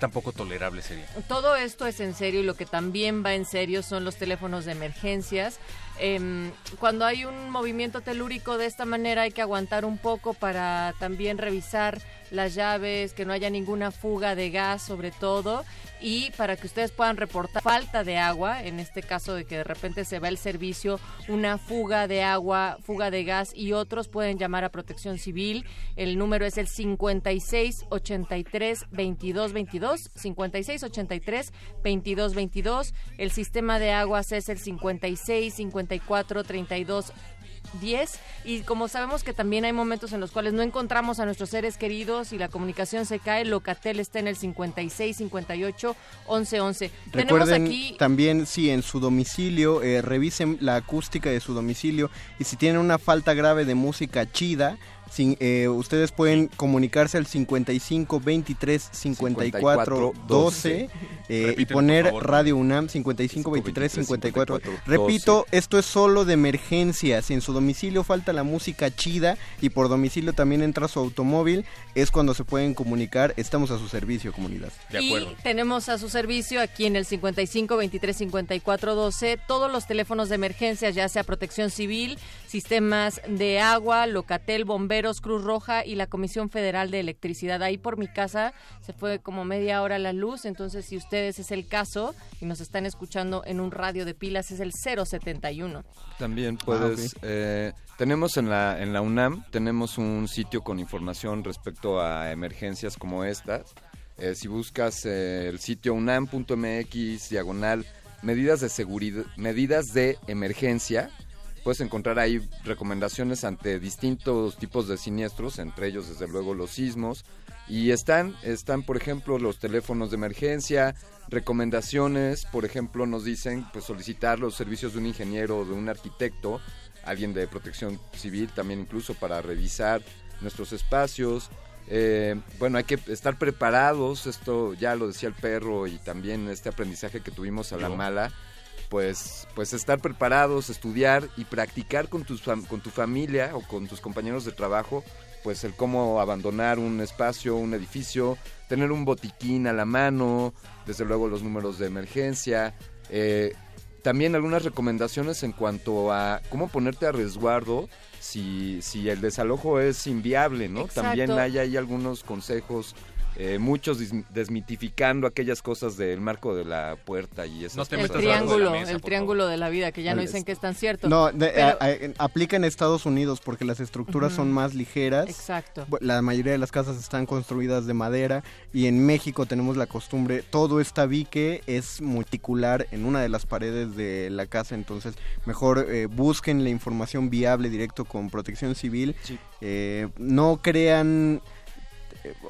qué tan poco tolerable sería. Todo esto es en serio y lo que también va en serio son los teléfonos de emergencias. Em, cuando hay un movimiento telúrico de esta manera hay que aguantar un poco para también revisar las llaves, que no haya ninguna fuga de gas sobre todo y para que ustedes puedan reportar falta de agua, en este caso de que de repente se va el servicio, una fuga de agua, fuga de gas y otros pueden llamar a Protección Civil. El número es el 56 83 22 22 56 83 22 22. El sistema de aguas es el 56 54 32 10 y como sabemos que también hay momentos en los cuales no encontramos a nuestros seres queridos y la comunicación se cae, Locatel está en el 56 58 11 11. Tenemos Recuerden aquí también si en su domicilio eh, revisen la acústica de su domicilio y si tienen una falta grave de música chida, sin- eh, ustedes pueden comunicarse al 55 23 54 12 eh, y poner favor. Radio UNAM 55 23 54. Repito, esto es solo de emergencia. Si en su domicilio falta la música chida y por domicilio también entra su automóvil, es cuando se pueden comunicar. Estamos a su servicio, comunidad. Y tenemos a su servicio aquí en el 55 23 54 12 todos los teléfonos de emergencia, ya sea Protección Civil, sistemas de agua, Locatel, Bomberos, Cruz Roja y la Comisión Federal de Electricidad. Ahí por mi casa se fue como media hora la luz, entonces si ustedes es el caso y nos están escuchando en un radio de pilas es el 071. También puedes... eh, tenemos en la, en la UNAM, tenemos un sitio con información respecto a emergencias como estas. Eh, si buscas eh, el sitio unam.mx, diagonal, medidas de seguridad, medidas de emergencia, puedes encontrar ahí recomendaciones ante distintos tipos de siniestros, entre ellos desde luego los sismos. Y están, están por ejemplo los teléfonos de emergencia, recomendaciones, por ejemplo nos dicen pues solicitar los servicios de un ingeniero o de un arquitecto, alguien de protección civil también incluso para revisar nuestros espacios. Eh, bueno, hay que estar preparados, esto ya lo decía el perro y también este aprendizaje que tuvimos a la mala, pues, pues estar preparados, estudiar y practicar con, tus con tu familia o con tus compañeros de trabajo, pues el cómo abandonar un espacio, un edificio, tener un botiquín a la mano, desde luego los números de emergencia, eh, también algunas recomendaciones en cuanto a cómo ponerte a resguardo si, si el desalojo es inviable, ¿no? Exacto. También hay ahí algunos consejos, eh, muchos desmitificando aquellas cosas del marco de la puerta y esas el cosas. triángulo, el triángulo de la vida, que ya no dicen que es tan cierto. No, de- Pero- a- a- aplica en Estados Unidos porque las estructuras son más ligeras. Exacto. La mayoría de las casas están construidas de madera y en México tenemos la costumbre, todo este tabique es multicular en una de las paredes de la casa, entonces mejor eh, busquen la información viable directo con protección civil. Eh, no crean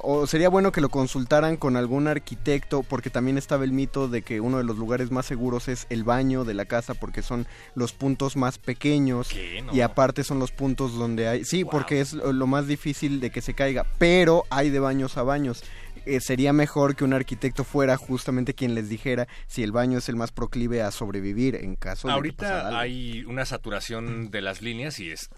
o sería bueno que lo consultaran con algún arquitecto porque también estaba el mito de que uno de los lugares más seguros es el baño de la casa porque son los puntos más pequeños y aparte son los puntos donde hay sí porque es lo más difícil de que se caiga pero hay de baños a baños. Eh, sería mejor que un arquitecto fuera justamente quien les dijera si el baño es el más proclive a sobrevivir en caso de que Ahorita algo. hay una saturación de las líneas y es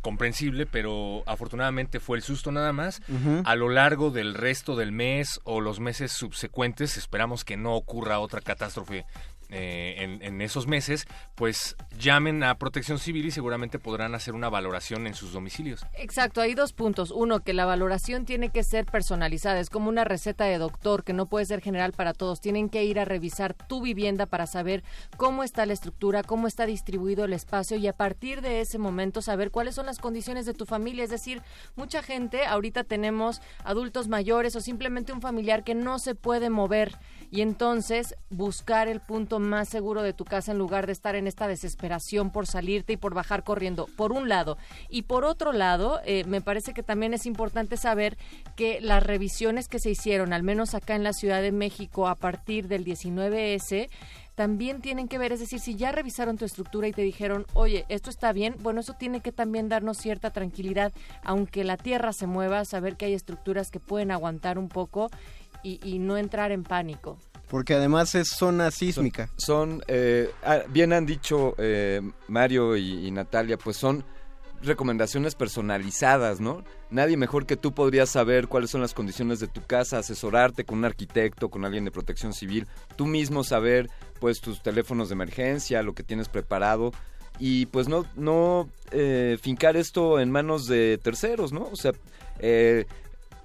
comprensible, pero afortunadamente fue el susto nada más. A lo largo del resto del mes o los meses subsecuentes, esperamos que no ocurra otra catástrofe eh, en, en esos meses, pues llamen a Protección Civil y seguramente podrán hacer una valoración en sus domicilios. Exacto, hay dos puntos. Uno, que la valoración tiene que ser personalizada, es como una receta de doctor que no puede ser general para todos. Tienen que ir a revisar tu vivienda para saber cómo está la estructura, cómo está distribuido el espacio y a partir de ese momento saber cuáles son las condiciones de tu familia. Es decir, mucha gente, ahorita tenemos adultos mayores o simplemente un familiar que no se puede mover y entonces buscar el punto más seguro de tu casa en lugar de estar en esta desesperación por salirte y por bajar corriendo, por un lado. Y por otro lado, eh, me parece que también es importante saber que las revisiones que se hicieron, al menos acá en la Ciudad de México, a partir del 19S, también tienen que ver, es decir, si ya revisaron tu estructura y te dijeron, oye, esto está bien, bueno, eso tiene que también darnos cierta tranquilidad, aunque la tierra se mueva, saber que hay estructuras que pueden aguantar un poco y, y no entrar en pánico. porque además es zona sísmica Son, eh, ah, bien han dicho eh, Mario y, y Natalia, pues son recomendaciones personalizadas, ¿no? Nadie mejor que tú podría saber cuáles son las condiciones de tu casa, asesorarte con un arquitecto, con alguien de protección civil, tú mismo saber, pues, tus teléfonos de emergencia, lo que tienes preparado y pues no, no eh, fincar esto en manos de terceros, ¿no? O sea, eh,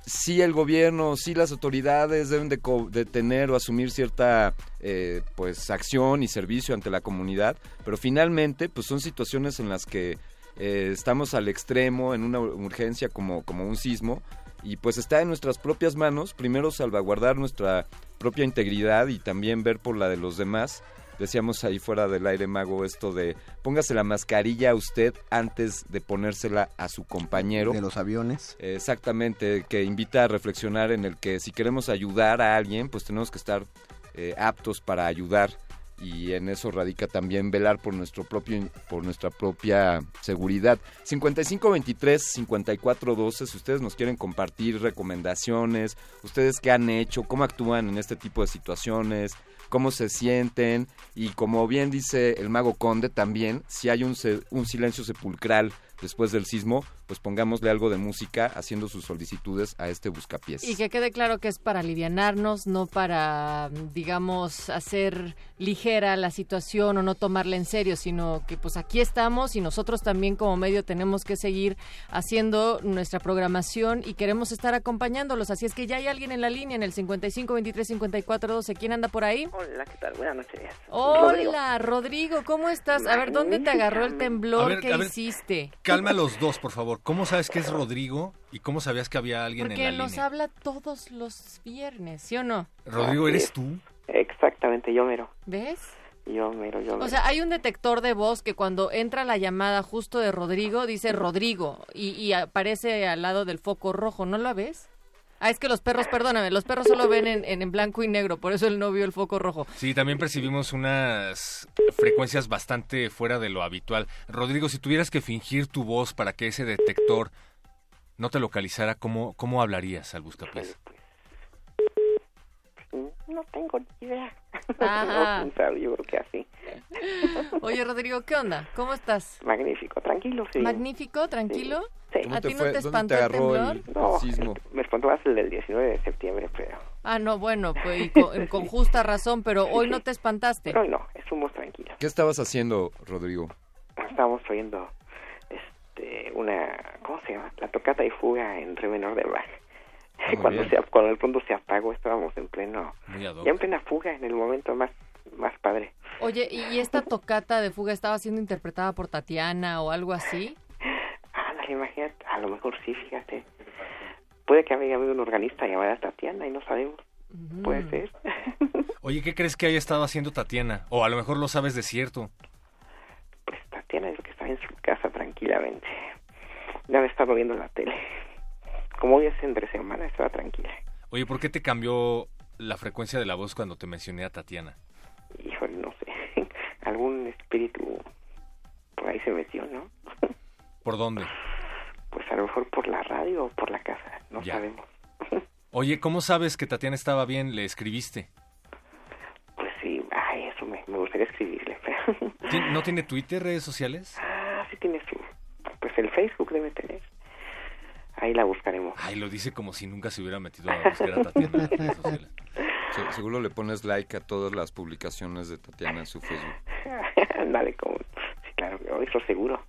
sí el gobierno, sí las autoridades deben de, co- de tener o asumir cierta eh, pues acción y servicio ante la comunidad, pero finalmente pues son situaciones en las que eh, estamos al extremo en una urgencia como, como un sismo y pues está en nuestras propias manos primero salvaguardar nuestra propia integridad y también ver por la de los demás. Decíamos ahí fuera del aire mago esto de póngase la mascarilla a usted antes de ponérsela a su compañero. de los aviones Exactamente, que invita a reflexionar en el que si queremos ayudar a alguien, pues tenemos que estar eh, aptos para ayudar. y en eso radica también velar por nuestro propio por nuestra propia seguridad. 5523 5412 si ustedes nos quieren compartir recomendaciones, ustedes qué han hecho, cómo actúan en este tipo de situaciones, cómo se sienten y como bien dice el mago Conde también, si hay un, un silencio sepulcral después del sismo, pues pongámosle algo de música haciendo sus solicitudes a este buscapiés. Y que quede claro que es para alivianarnos, no para, digamos, hacer ligera la situación o no tomarla en serio, sino que pues aquí estamos y nosotros también como medio tenemos que seguir haciendo nuestra programación y queremos estar acompañándolos. Así es que ya hay alguien en la línea en el 55 23 54 12. ¿Quién anda por ahí? Hola, ¿qué tal? Buenas noches. Hola, Rodrigo, ¿cómo estás? A ver, ¿dónde te agarró el temblor? A ver, ¿Qué a ver. hiciste? Calma los dos, por favor. ¿Cómo sabes que es Rodrigo y cómo sabías que había alguien Porque en la nos línea? habla todos los viernes, ¿sí o no? Rodrigo, ¿eres tú? Exactamente, yo mero. ¿Ves? Yo mero, yo mero. O sea, hay un detector de voz que cuando entra la llamada justo de Rodrigo dice Rodrigo y, y aparece al lado del foco rojo, ¿no lo ves? Ah, es que los perros, perdóname, los perros solo ven en, en, blanco y negro, por eso él no vio el foco rojo. Sí, también percibimos unas frecuencias bastante fuera de lo habitual. Rodrigo, si tuvieras que fingir tu voz para que ese detector no te localizara, ¿cómo, cómo hablarías al buscapiés? No tengo ni idea. Ajá. No, claro, yo creo que así. Oye, Rodrigo, ¿qué onda? ¿Cómo estás? Magnífico, tranquilo, sí. ¿Magnífico? ¿Tranquilo? Sí. ¿A ti no te espantó el temblor? No, me espantó más el del 19 de septiembre, pero... Ah, no, bueno, pues con, con justa razón, pero hoy no te espantaste. Hoy no, estuvimos tranquilos. ¿Qué estabas haciendo, Rodrigo? Estábamos oyendo este, una... ¿Cómo se llama? La tocata y fuga en re menor de Bach. Muy cuando, bien. se, cuando el pronto se apagó, estábamos en pleno... Ya en plena fuga, en el momento más, más padre. Oye, ¿y esta tocata de fuga estaba siendo interpretada por Tatiana o algo así? Ándale, imagínate, a lo mejor sí, fíjate. Puede que haya habido un organista llamado Tatiana y no sabemos. Puede ser. Oye, ¿qué crees que haya estado haciendo Tatiana? O a lo mejor lo sabes de cierto. Tatiana es que está en su casa tranquilamente. Ya me estaba viendo la tele. Como hoy es entre semana, estaba tranquila. Oye, ¿por qué te cambió la frecuencia de la voz cuando te mencioné a Tatiana? Híjole, no sé. Algún espíritu por ahí se metió, ¿no? ¿Por dónde? Pues a lo mejor por la radio o por la casa, no Ya. sabemos. Oye, ¿cómo sabes que Tatiana estaba bien? ¿Le escribiste? Pues sí, ay, eso me, me gustaría escribirle. pero- ¿Tien- ¿No tiene Twitter, redes sociales? ah, sí tiene su... Pues el Facebook debe tener. Ahí la buscaremos. Ay, lo dice como si nunca se hubiera metido a buscar a Tatiana en redes sociales. Se- seguro le pones like a todas las publicaciones de Tatiana en su Facebook. Dale, como... Sí, claro, eso seguro.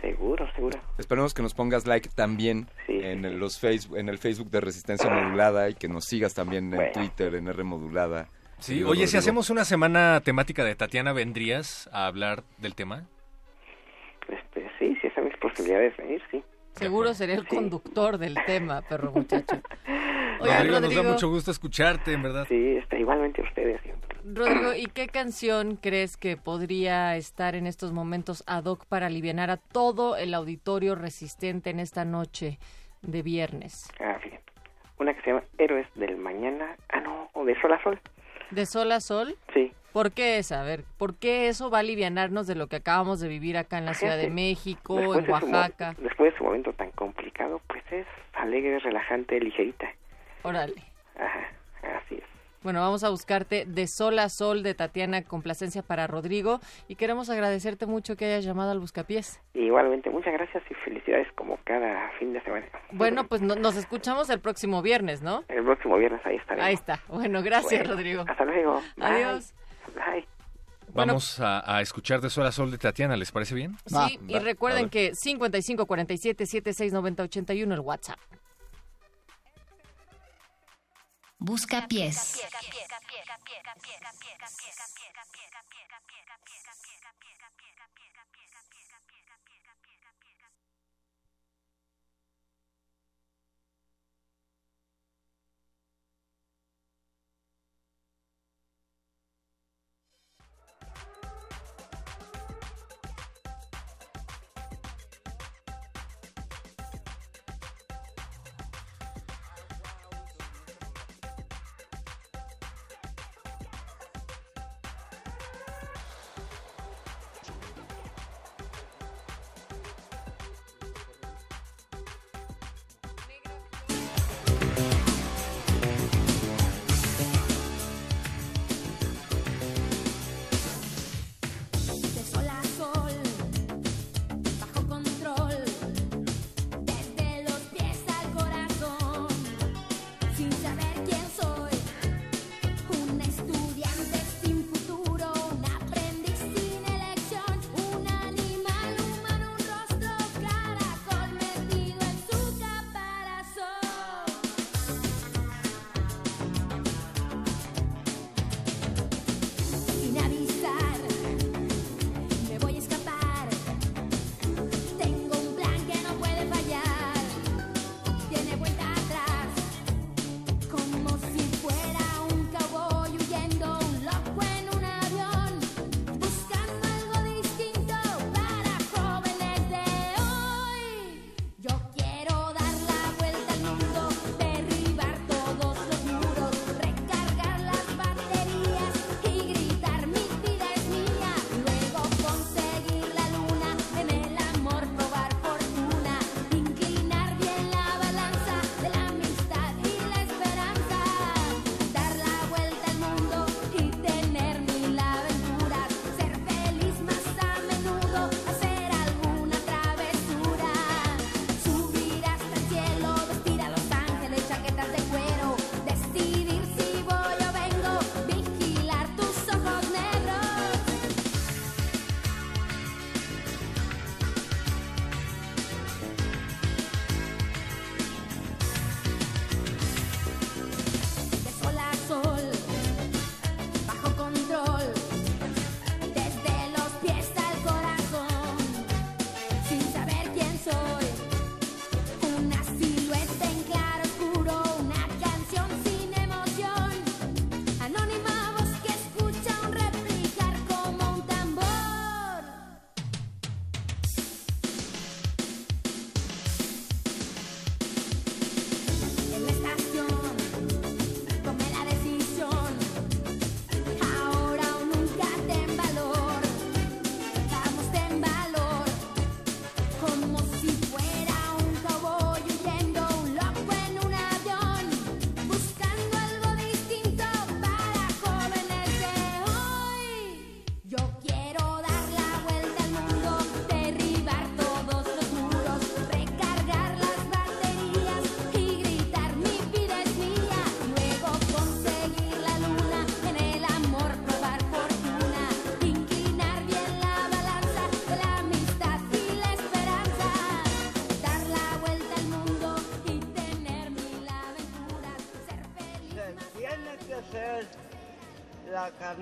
Seguro, seguro. Esperemos que nos pongas like también en, el, los Facebook, en el Facebook de Resistencia Modulada y que nos sigas también en Twitter, en R Modulada. Sí, oye, si hacemos una semana temática de Tatiana, ¿vendrías a hablar del tema? Este, sí, si están mis posibilidades de venir, sí. Seguro sería el conductor del tema, perro muchacho. Oye, Rodrigo, nos da mucho gusto escucharte, en verdad. Sí, este, igualmente a ustedes. Rodrigo, ¿y qué canción crees que podría estar en estos momentos ad hoc para aliviar a todo el auditorio resistente en esta noche de viernes? Ah, bien. Una que se llama Héroes del Mañana. Ah, no, o de Sol a Sol. ¿De sol a sol? Sí. ¿Por qué esa? A ver, ¿por qué eso va a alivianarnos de lo que acabamos de vivir acá en la Ciudad de México, después en de su Oaxaca? después de su momento tan complicado, pues es alegre, relajante, ligerita. Órale. Ajá, así es. Bueno, vamos a buscarte de sol a sol de Tatiana Complacencia para Rodrigo y queremos agradecerte mucho que hayas llamado al Buscapiés. Igualmente, muchas gracias y felicidades como cada fin de semana. Bueno, pues no- nos escuchamos el próximo viernes, ¿no? El próximo viernes ahí estaremos. Ahí está. Bueno, gracias, Bueno, Rodrigo. Hasta luego. Bye. Adiós. Bye. Vamos a, a escuchar de Sol a Sol de Tatiana, ¿les parece bien? Sí, y recuerden que 55 47 76 90 81 el WhatsApp. Busca pies.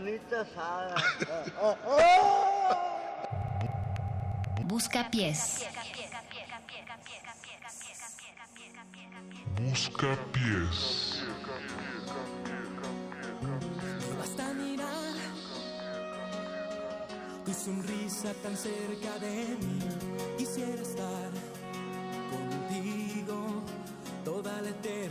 Carnita asada. Busca pies. Busca pies. Basta mirar tu sonrisa tan cerca de mí. Quisiera estar contigo toda la eternidad.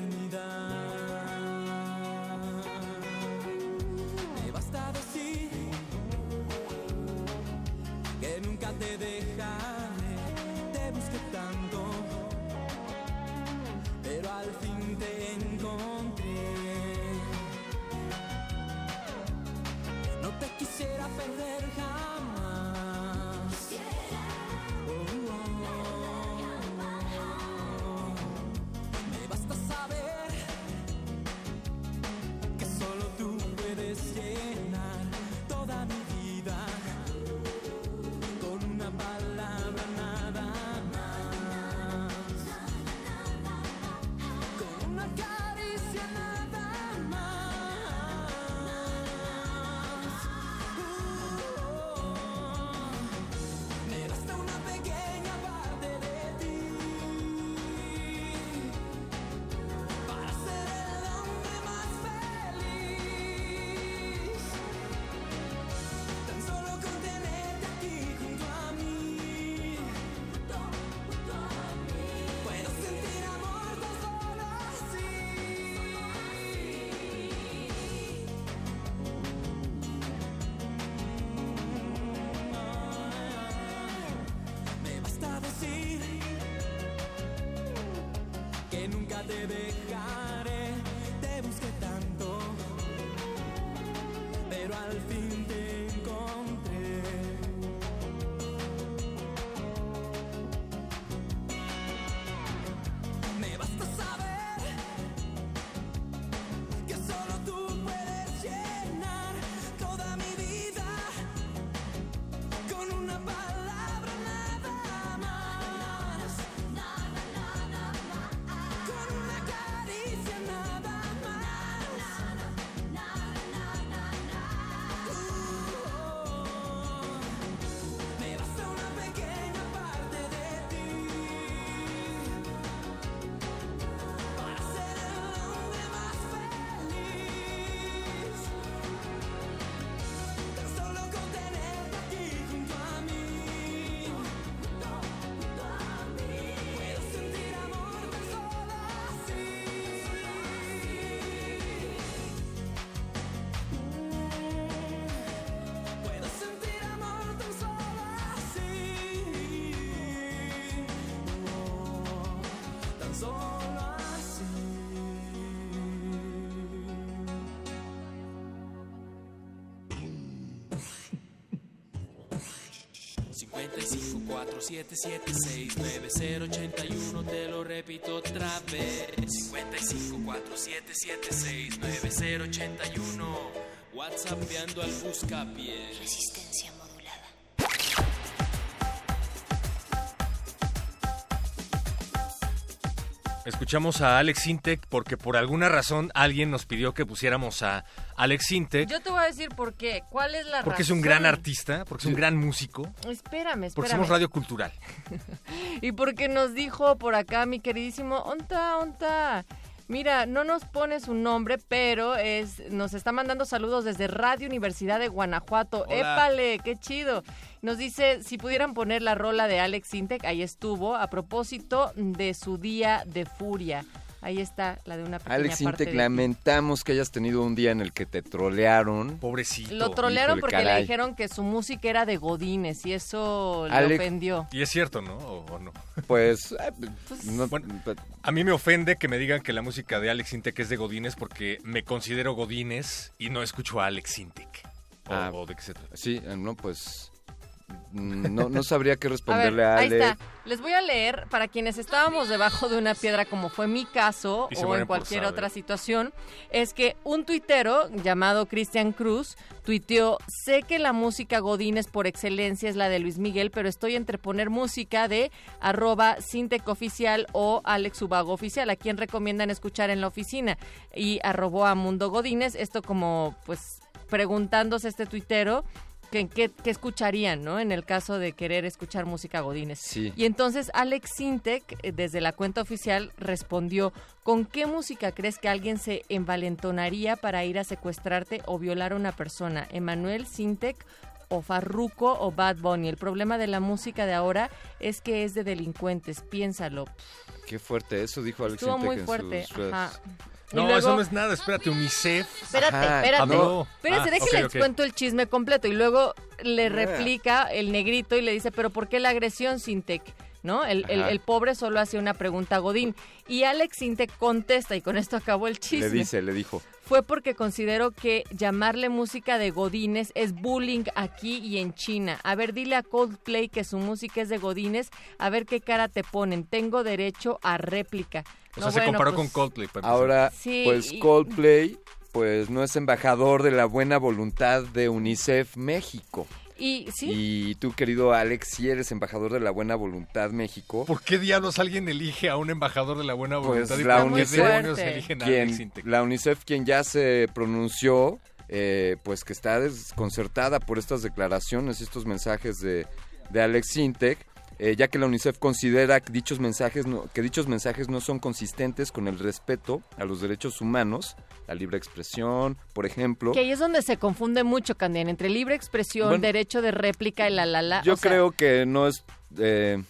55 4776 9081 te lo repito otra vez. 55 4776 9081 WhatsAppeando al buscapiés. Resistencia Escuchamos a Alex Intec porque por alguna razón alguien nos pidió que pusiéramos a Alex Intec Yo te voy a decir por qué. ¿Cuál es la porque es un gran artista, porque es un gran músico, Espérame, espérame. porque somos radio cultural. Y porque nos dijo por acá mi queridísimo Onta, Onta. Mira, no nos pone su nombre, pero es nos está mandando saludos desde Radio Universidad de Guanajuato. Hola. ¡Épale! ¡Qué chido! Nos dice si pudieran poner la rola de Alex Intec, ahí estuvo, a propósito de su día de furia. Ahí está la de una pequeña Alex parte Intec, de lamentamos que hayas tenido un día en el que te trolearon. Pobrecito. Lo trolearon Híjole, porque le dijeron que su música era de Godines y eso le Alex- ofendió. Y es cierto, ¿no? ¿O, o no? Pues, eh, no- A mí me ofende que me digan que la música de Alex Intec es de Godínez porque me considero Godínez y no escucho a Alex Intec. O, Ah, o de qué se trata. Sí, eh, no, pues no, no sabría qué A ver, responderle a, ahí Ale. está. Les voy a leer para quienes estábamos debajo de una piedra, como fue mi caso, o en cualquier otra situación, es que un tuitero llamado Cristian Cruz tuiteó, sé que la música Godínez por excelencia es la de Luis Miguel, pero estoy entre poner música de arroba Sintec Oficial o Alex Ubago Oficial, a quien recomiendan escuchar en la oficina, y arrobó a Mundo Godínez, esto como pues preguntándose este tuitero que, que, que escucharían, ¿no? En el caso de querer escuchar música Godínez. Sí. Y entonces Alex Sintek, eh, desde la cuenta oficial, respondió, ¿con qué música crees que alguien se envalentonaría para ir a secuestrarte o violar a una persona? ¿Emanuel Sintek o Farruko o Bad Bunny? El problema de la música de ahora es que es de delincuentes, piénsalo. Qué fuerte, eso dijo Alex Estuvo Sintek muy en fuerte, sus redes. ajá. Y No, luego- eso no es nada. Espérate, UNICEF. Espérate, Ajá, espérate. habló. Espérense, Ah, ok. cuento el chisme completo. Y luego le Yeah. replica el negrito y le dice, pero ¿por qué la agresión, Sintec? ¿No? El, el- pobre solo hace una pregunta a Godín. Y Alex Sintec contesta, y con esto acabó el chisme. Le dice, le dijo. Fue porque considero que llamarle música de Godines es bullying aquí y en China. A ver, dile a Coldplay que su música es de Godines, a ver qué cara te ponen. Tengo derecho a réplica. O No, sea, se bueno, comparó pues, con Coldplay. para. Ahora, Sí, pues y- Coldplay, pues no es embajador de la buena voluntad de UNICEF México. Y sí, Y tú, querido Alex, si eres embajador de la buena voluntad México, ¿Por qué diablos alguien elige a un embajador de la buena pues voluntad? y la UNICEF, eligen a quien, Sintek? la UNICEF quien ya se pronunció, eh, pues que está desconcertada por estas declaraciones, estos mensajes de, de Alex Sintek, eh, ya que la UNICEF considera que dichos mensajes no, que dichos mensajes no son consistentes con el respeto a los derechos humanos, la libre expresión, por ejemplo. que ahí es donde se confunde mucho, Candian, entre libre expresión, Bueno, derecho de réplica y la la la. Yo o sea, creo que no es eh,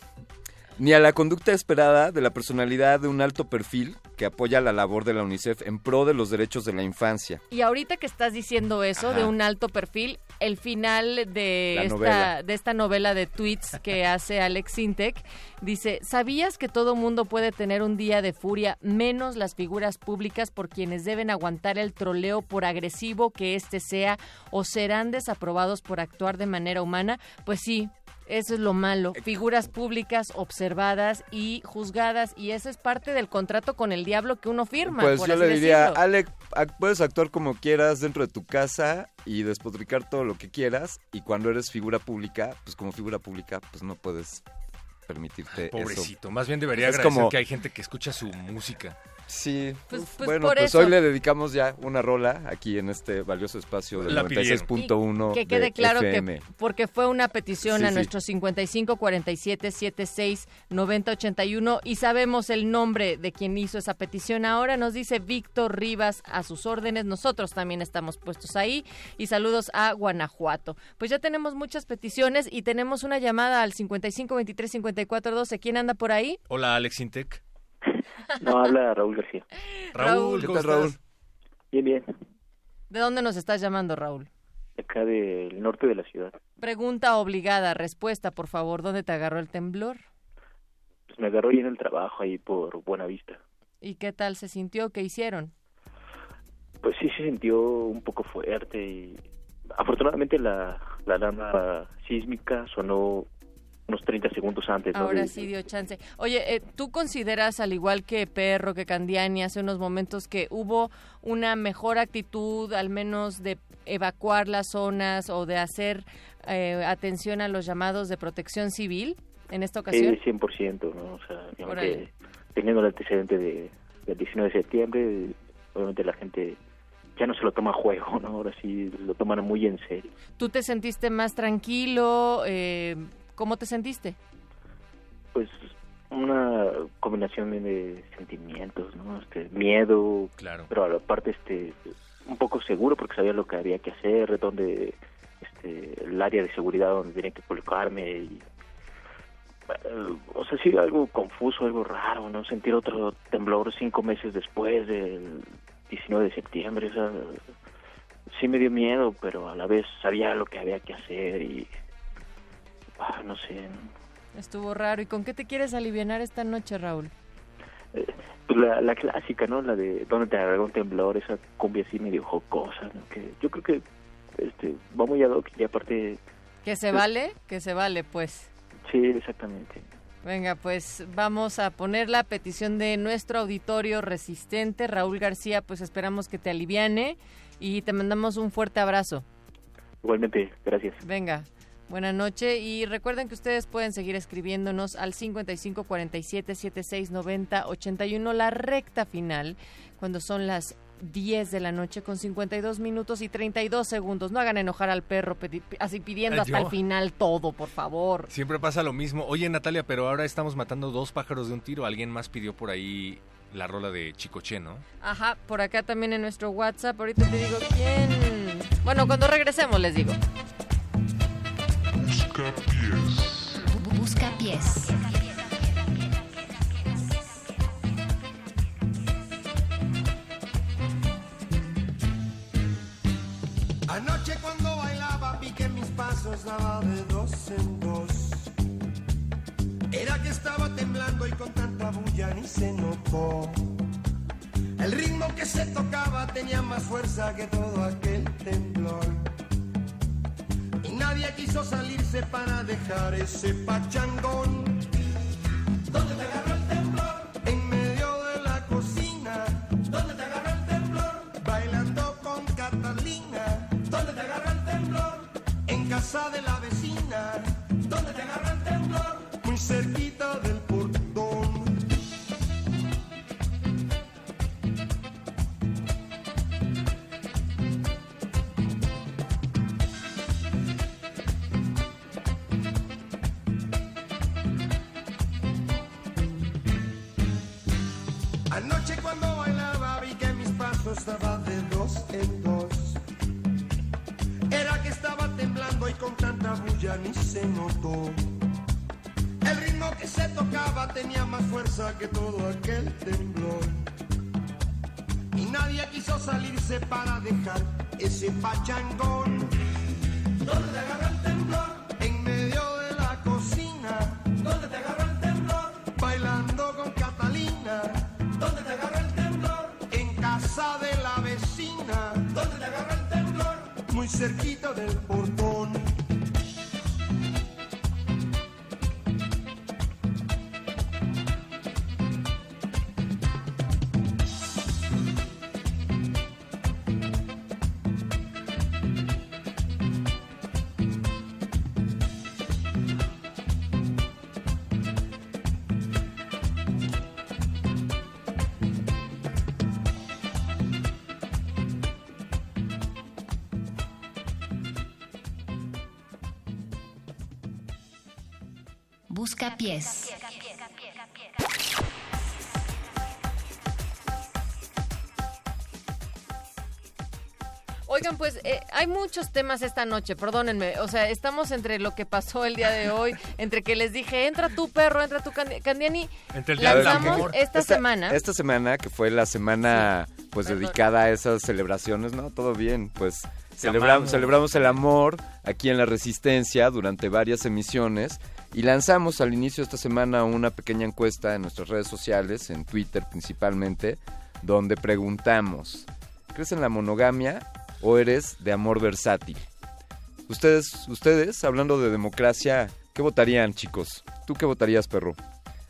ni a la conducta esperada de la personalidad de un alto perfil que apoya la labor de la UNICEF en pro de los derechos de la infancia. Y ahorita que estás diciendo eso Ajá. de un alto perfil, el final de esta, novela. de esta novela de tweets que hace Alex Sintek dice, ¿sabías que todo mundo puede tener un día de furia menos las figuras públicas por quienes deben aguantar el troleo por agresivo que éste sea o serán desaprobados por actuar de manera humana? Pues sí. Eso es lo malo. Figuras públicas observadas y juzgadas y eso es parte del contrato con el diablo que uno firma. Pues por yo así le diría, decirlo. Alec, puedes actuar como quieras dentro de tu casa y despotricar todo lo que quieras y cuando eres figura pública, pues como figura pública, pues no puedes permitirte eso. Pobrecito. Más bien debería Es agradecer como- que hay gente que escucha su música. Sí, Pues- uf, pues bueno, pues eso. hoy le dedicamos ya una rola aquí en este valioso espacio del La pidieron. 96.1 que quede de claro FM. que porque fue una petición Sí, a sí. nuestro 55 47 76 90 81 y sabemos el nombre de quien hizo esa petición. Ahora nos dice Víctor Rivas a sus órdenes. Nosotros también estamos puestos ahí y saludos a Guanajuato. Pues ya tenemos muchas peticiones y tenemos una llamada al 55 23 54 12. ¿Quién anda por ahí? Hola, Alex Intec. No, habla Raúl García. Raúl, ¿Qué ¿cómo tal, Raúl? estás? Bien, bien. ¿De dónde nos estás llamando, Raúl? Acá del norte de la ciudad. Pregunta obligada, respuesta, por favor. ¿Dónde te agarró el temblor? Pues me agarró ahí en el trabajo, ahí por Buenavista. ¿Y qué tal se sintió? ¿Qué hicieron? Pues sí se sintió un poco fuerte y afortunadamente la, la alarma sísmica sonó unos 30 segundos antes. ¿no? Ahora sí dio chance. Oye, eh, ¿tú consideras, al igual que Perro, que Candiani hace unos momentos, que hubo una mejor actitud, al menos de evacuar las zonas o de hacer eh, atención a los llamados de protección civil en esta ocasión? Eh, 100%, ¿no? O sea, teniendo el antecedente de, del 19 de septiembre, obviamente la gente ya no se lo toma a juego, ¿no? Ahora sí lo toman muy en serio. ¿Tú te sentiste más tranquilo? Eh, ¿Cómo te sentiste? Pues una combinación de sentimientos, ¿no? Este, miedo, Claro. pero aparte este un poco seguro porque sabía lo que había que hacer, dónde este el área de seguridad donde tenía que colocarme y eh, o sea, sí algo confuso, algo raro, ¿no? Sentir otro temblor cinco meses después del 19 de septiembre, o sea, sí me dio miedo, pero a la vez sabía lo que había que hacer y ah, no sé. Estuvo raro. ¿Y con qué te quieres aliviar esta noche, Raúl? Pues la, la clásica, ¿no? La de donde te agarró un temblor, esa cumbia así medio jocosa, ¿no? Que yo creo que este va muy ad hoc y aparte Que se vale, que se vale, pues. Sí, exactamente. Venga, pues vamos a poner la petición de nuestro auditorio resistente, Raúl García, pues esperamos que te aliviane y te mandamos un fuerte abrazo. Igualmente, gracias. Venga, buena noche y recuerden que ustedes pueden seguir escribiéndonos al 55 47 76 90 81 la recta final cuando son las 10 de la noche con 52 minutos y 32 segundos. No hagan enojar al perro así pidiendo Eh, hasta yo. el final todo, por favor. Siempre pasa lo mismo. Oye, Natalia, pero ahora estamos matando dos pájaros de un tiro. Alguien más pidió por ahí la rola de Chicoche, ¿no? Ajá, por acá también en nuestro WhatsApp. Ahorita te digo quién. Bueno, cuando regresemos les digo. Busca pies. Anoche cuando bailaba vi que mis pasos daba de dos en dos. Era que estaba temblando y con tanta bulla ni se notó. El ritmo que se tocaba tenía más fuerza que todo aquel temblor. Y nadie quiso salirse para dejar ese pachangón. ¿Dónde te agarró el temblor? En medio de la cocina. ¿Dónde te agarró el temblor? Bailando con Catalina. ¿Dónde te agarró el temblor? En casa de la ese pachangón. ¿Dónde Busca pies. Oigan, pues eh, hay muchos temas esta noche, perdónenme. O sea, estamos entre lo que pasó el día de hoy, entre que les dije, entra tu perro, entra tu Candi- Candiani. Entre el día del lanzamos amor. esta, semana. Esta semana, que fue la semana pues Perdón. dedicada a esas celebraciones, ¿no? Todo bien, pues Te celebra- amamos. celebramos el amor aquí en La Resistencia durante varias emisiones y lanzamos al inicio de esta semana una pequeña encuesta en nuestras redes sociales, en Twitter principalmente, donde preguntamos, ¿crees en la monogamia o eres de amor versátil? Ustedes, ustedes, hablando de democracia, ¿qué votarían, chicos? ¿Tú qué votarías, perro?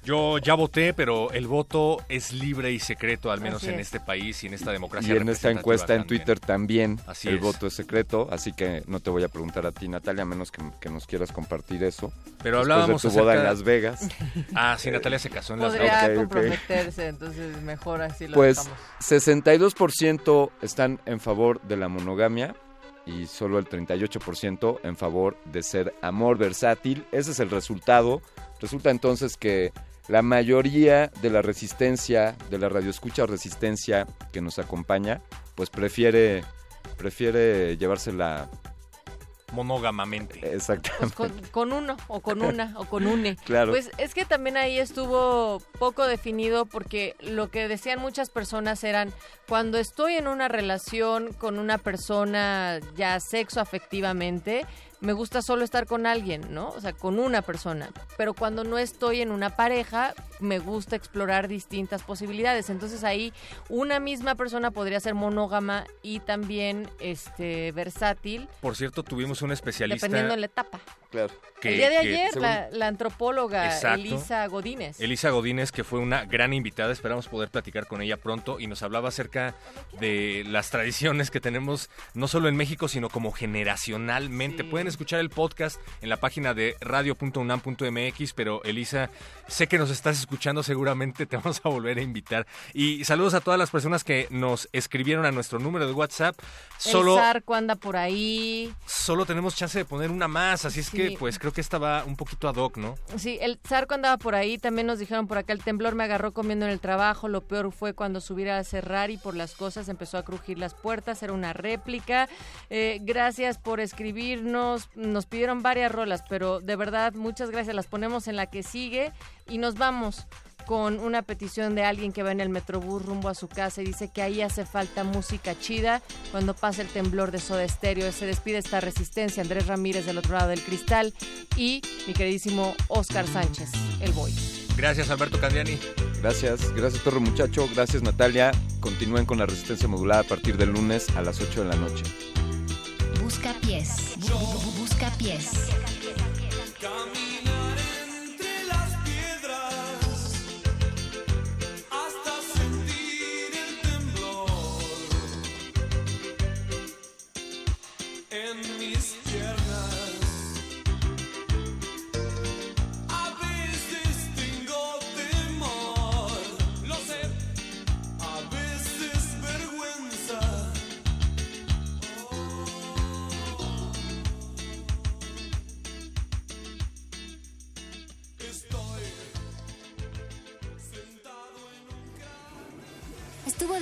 Yo ya voté, pero el voto es libre y secreto, al menos Así en es. este país y en esta democracia. Y en esta encuesta en. Twitter también Así el es. voto es secreto, así que no te voy a preguntar a ti, Natalia, a menos que, que nos quieras compartir eso. Pero hablábamos de tu boda en Las Vegas. Ah, sí, Natalia se casó en Las Podría Ok, ok. comprometerse, entonces mejor así lo Pues dejamos. 62% están en favor de la monogamia y solo el 38% en favor de ser amor versátil. Ese es el resultado. Resulta entonces que la mayoría de la resistencia, de la radioescucha resistencia que nos acompaña, pues prefiere prefiere llevársela monógamamente. exactamente. Con, con uno, o con una, o con une. Claro. Pues es que también ahí estuvo poco definido porque lo que decían muchas personas eran, cuando estoy en una relación con una persona ya sexo afectivamente, me gusta solo estar con alguien, ¿no? O sea, con una persona. Pero cuando no estoy en una pareja, me gusta explorar distintas posibilidades. Entonces ahí una misma persona podría ser monógama y también este versátil. Por cierto, tuvimos un especialista. Dependiendo de la etapa. Claro. Que- el día de que- ayer, según- la, la antropóloga Exacto. Elisa Godínez. Elisa Godínez, que fue una gran invitada, esperamos poder platicar con ella pronto y nos hablaba acerca de las tradiciones que tenemos no solo en México, sino como generacionalmente. Pueden escuchar el podcast en la página de radio.unam.mx, pero Elisa, sé que nos estás escuchando, seguramente te vamos a volver a invitar. Y saludos a todas las personas que nos escribieron a nuestro número de WhatsApp. Solo, El Zarco anda por ahí. solo tenemos chance de poner una más, así es que pues creo que esta va un poquito ad hoc, ¿no? Sí, el Zarco andaba por ahí, también nos dijeron por acá, el temblor me agarró comiendo en el trabajo, lo peor fue cuando subir a cerrar y por las cosas empezó a crujir las puertas, era una réplica. Eh, gracias por escribirnos, nos pidieron varias rolas, pero de verdad muchas gracias, las ponemos en la que sigue y nos vamos con una petición de alguien que va en el Metrobús rumbo a su casa y dice que ahí hace falta música chida cuando pasa el temblor de Soda Stereo. Se despide esta resistencia Andrés Ramírez del otro lado del cristal y mi queridísimo Oscar Sánchez, el boy. Gracias Alberto Candiani. Gracias, gracias Torre Muchacho, gracias Natalia. Continúen con la resistencia modulada a partir del lunes a las 8 de la noche. Busca pies. Bu- bu- bu- Busca pies.